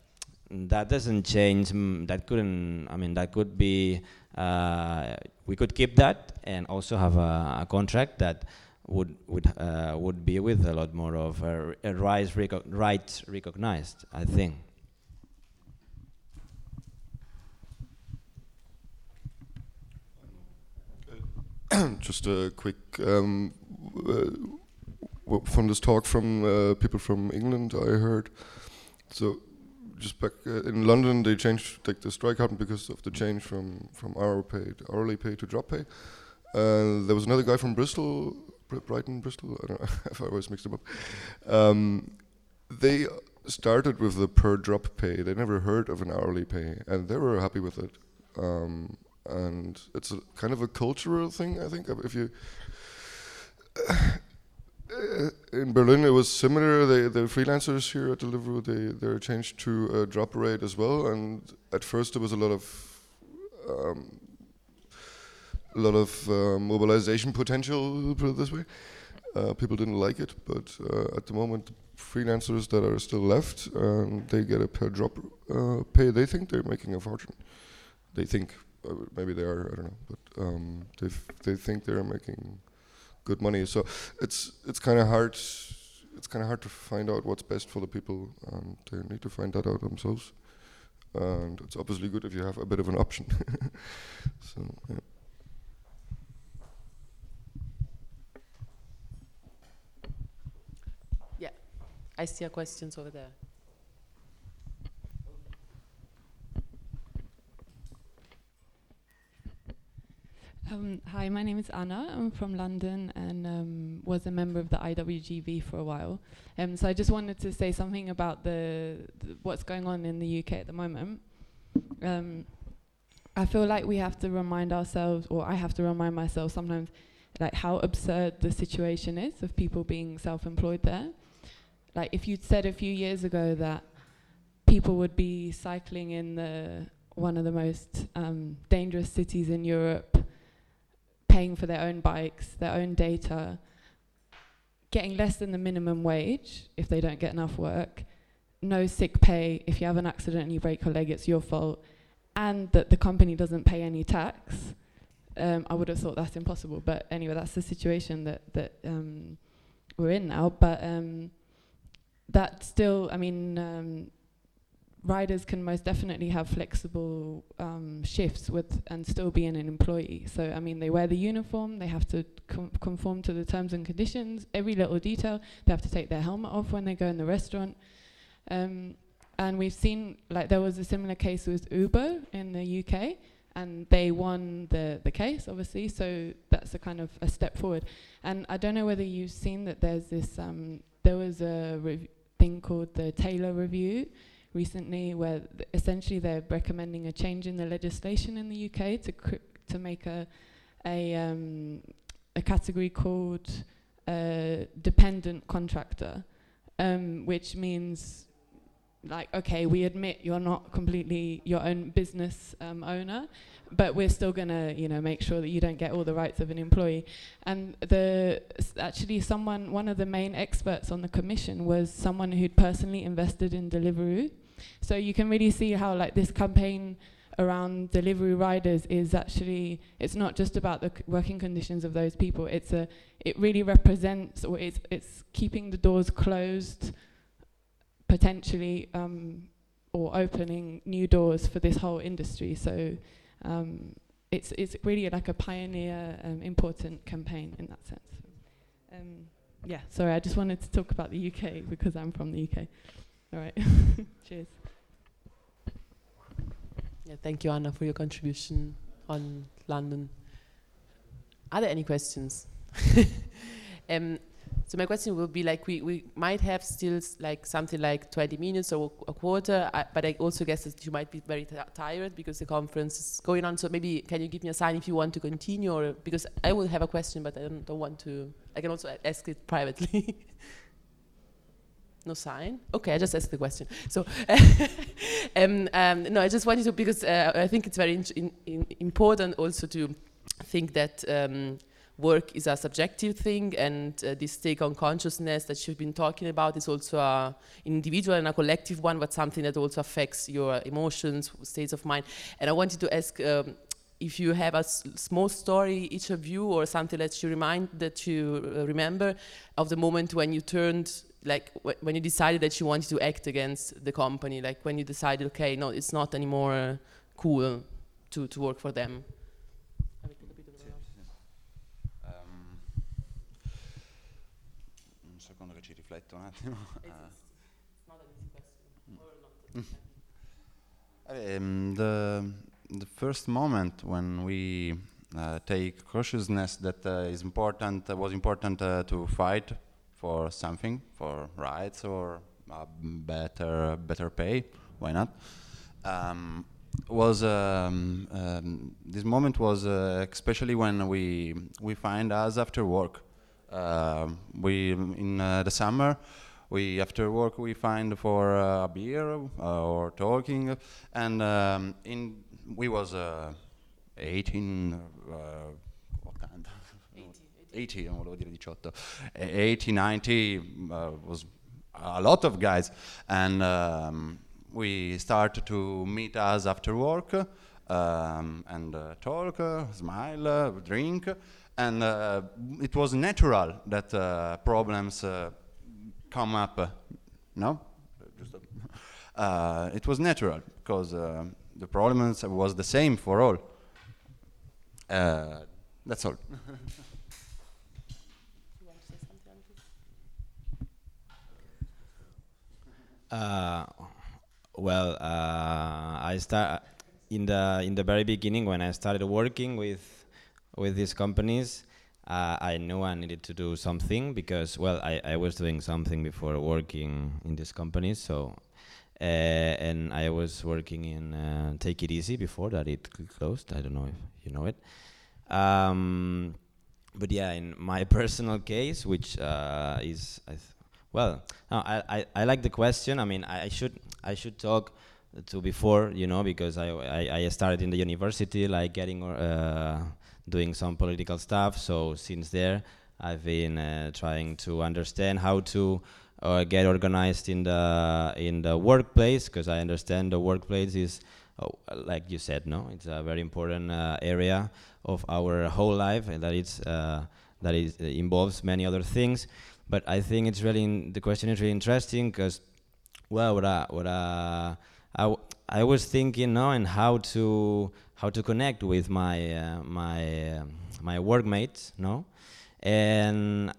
that doesn't change. Mm, that couldn't. I mean, that could be. Uh, we could keep that and also have a, a contract that would would uh, would be with a lot more of a, a rights, reco rights recognized. I think. *coughs* Just a quick um, uh, from this talk from uh, people from England. I heard so just back uh, in London, they changed like the strike happened because of the change from from hour pay to hourly pay to drop pay. Uh, there was another guy from Bristol, Br Brighton, Bristol. I don't know *laughs* if I always mixed them up. Um, they started with the per drop pay. They never heard of an hourly pay, and they were happy with it. Um, and it's a kind of a cultural thing, I think. If you uh, in Berlin, it was similar. They, the freelancers here at Deliveroo, they they changed to a drop rate as well. And at first, there was a lot of um, a lot of uh, mobilization potential. Put it this way. Uh, people didn't like it, but uh, at the moment, freelancers that are still left, um, they get a per drop uh, pay. They think they're making a fortune. They think maybe they are. I don't know, but um, they they think they're making good money. So it's it's kind of hard. It's kind of hard to find out what's best for the people, and they need to find that out themselves. And it's obviously good if you have a bit of an option. *laughs* so yeah. yeah, I see your questions over there. Um, hi, my name is Anna. I'm from London and um, was a member of the IWGB for a while. Um, so I just wanted to say something about the, the what's going on in the UK at the moment. Um, I feel like we have to remind ourselves, or I have to remind myself sometimes, like how absurd the situation is of people being self-employed there. Like if you'd said a few years ago that people would be cycling in the one of the most um, dangerous cities in Europe paying for their own bikes, their own data, getting less than the minimum wage if they don't get enough work, no sick pay, if you have an accident and you break your leg, it's your fault, and that the company doesn't pay any tax. Um, I would have thought that's impossible, but anyway, that's the situation that that um, we're in now. But um, that still, I mean, um, riders can most definitely have flexible um, shifts with and still be an employee. So I mean, they wear the uniform, they have to com conform to the terms and conditions, every little detail. They have to take their helmet off when they go in the restaurant. Um, and we've seen like there was a similar case with Uber in the UK, and they won the the case, obviously. So that's a kind of a step forward. And I don't know whether you've seen that there's this. Um, there was a thing called the Taylor Review recently where th essentially they're recommending a change in the legislation in the UK to to make a a um, a category called uh, dependent contractor, um, which means like okay, we admit you're not completely your own business um, owner, but we're still gonna you know make sure that you don't get all the rights of an employee. And the actually someone one of the main experts on the commission was someone who'd personally invested in Deliveroo so you can really see how like this campaign around delivery riders is actually it's not just about the working conditions of those people. It's a it really represents or it's it's keeping the doors closed potentially um, or opening new doors for this whole industry. So um, it's it's really like a pioneer um, important campaign in that sense. Um, yeah sorry I just wanted to talk about the UK because I'm from the UK all right. *laughs* Cheers. Yeah, thank you, Anna, for your contribution on London. Are there any questions? *laughs* um, so my question will be like we, we might have still like something like 20 minutes or a quarter, I, but I also guess that you might be very tired because the conference is going on. So maybe can you give me a sign if you want to continue, or because I will have a question, but I don't, don't want to. I can also ask it privately. *laughs* no sign. Okay, I just asked the question. So, *laughs* um, um, no, I just wanted to because uh, I think it's very in, in important also to think that um, work is a subjective thing, and uh, this take on consciousness that you've been talking about is also an individual and a collective one, but something that also affects your emotions, states of mind. And I wanted to ask. Um, if you have a small story, each of you, or something that you remind that you uh, remember of the moment when you turned like when you decided that you wanted to act against the company, like when you decided, okay, no, it's not anymore uh, cool to, to work for them? Um, un secondo che ci rifletto un attimo. um, the, the first moment when we uh, take consciousness that uh, is important uh, was important uh, to fight for something, for rights or better better pay. Why not? Um, was um, um, this moment was uh, especially when we we find us after work. Uh, we in uh, the summer we after work we find for a beer uh, or talking and um, in we was uh, 18 uh, 80, non volevo dire 18, 80, 90 uh, was a lot of guys. And um, we started to meet us after work um, and uh, talk, uh, smile, uh, drink. And uh, it was natural that uh, problems come up. no? it was natural because the problems was the same for all. that's all. *laughs* Uh, well, uh, I start in the in the very beginning when I started working with with these companies. Uh, I knew I needed to do something because, well, I, I was doing something before working in these companies. So, uh, and I was working in uh, Take Eat Easy before that it closed. I don't know if you know it. Um, but yeah, in my *laughs* personal case, which uh, is I well, no, I, I, I like the question. I mean, I, I should I should talk to before, you know, because I, I, I started in the university, like getting uh, doing some political stuff. So since there, I've been uh, trying to understand how to uh, get organized in the in the workplace, because I understand the workplace is, oh, like you said, no, it's a very important uh, area of our whole life, and that it's uh, that it involves many other things. But I think it's really in, the question is really interesting because, well, what I, what I, I, I was thinking, no, and how to how to connect with my uh, my uh, my workmates, no, and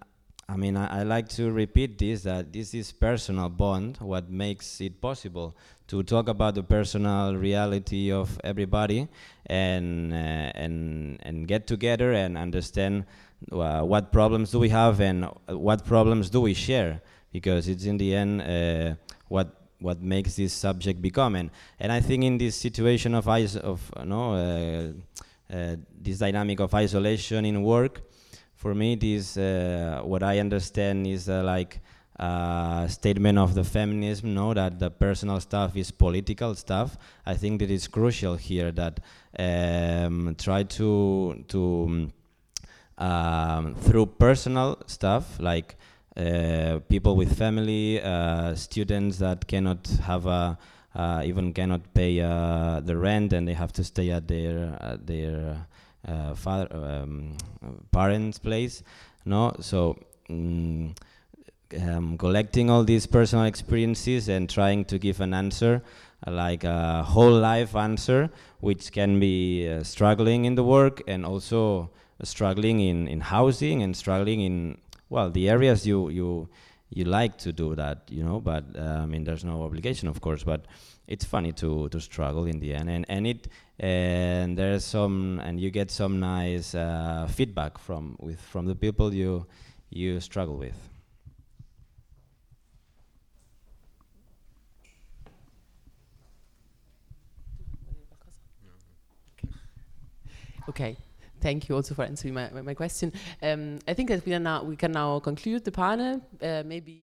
I mean I, I like to repeat this that this is personal bond, what makes it possible to talk about the personal reality of everybody and uh, and and get together and understand uh, what problems do we have and what problems do we share because it's in the end uh, what what makes this subject become and and I think in this situation of is of no uh, uh, this dynamic of isolation in work for me this uh, what I understand is uh, like uh, statement of the feminism, no, that the personal stuff is political stuff. I think that it's crucial here that um, try to to um, through personal stuff like uh, people with family, uh, students that cannot have a uh, even cannot pay uh, the rent and they have to stay at their their uh, father um, parents' place. No, so. Mm, um, collecting all these personal experiences and trying to give an answer, like a whole life answer, which can be uh, struggling in the work and also struggling in, in housing and struggling in well the areas you you you like to do that, you know. But uh, I mean, there's no obligation, of course, but it's funny to to struggle in the end, and and it and there's some and you get some nice uh, feedback from with from the people you you struggle with. Okay. Thank you also for answering my, my, question. Um, I think that we, are now, we can now conclude the panel. Uh, maybe.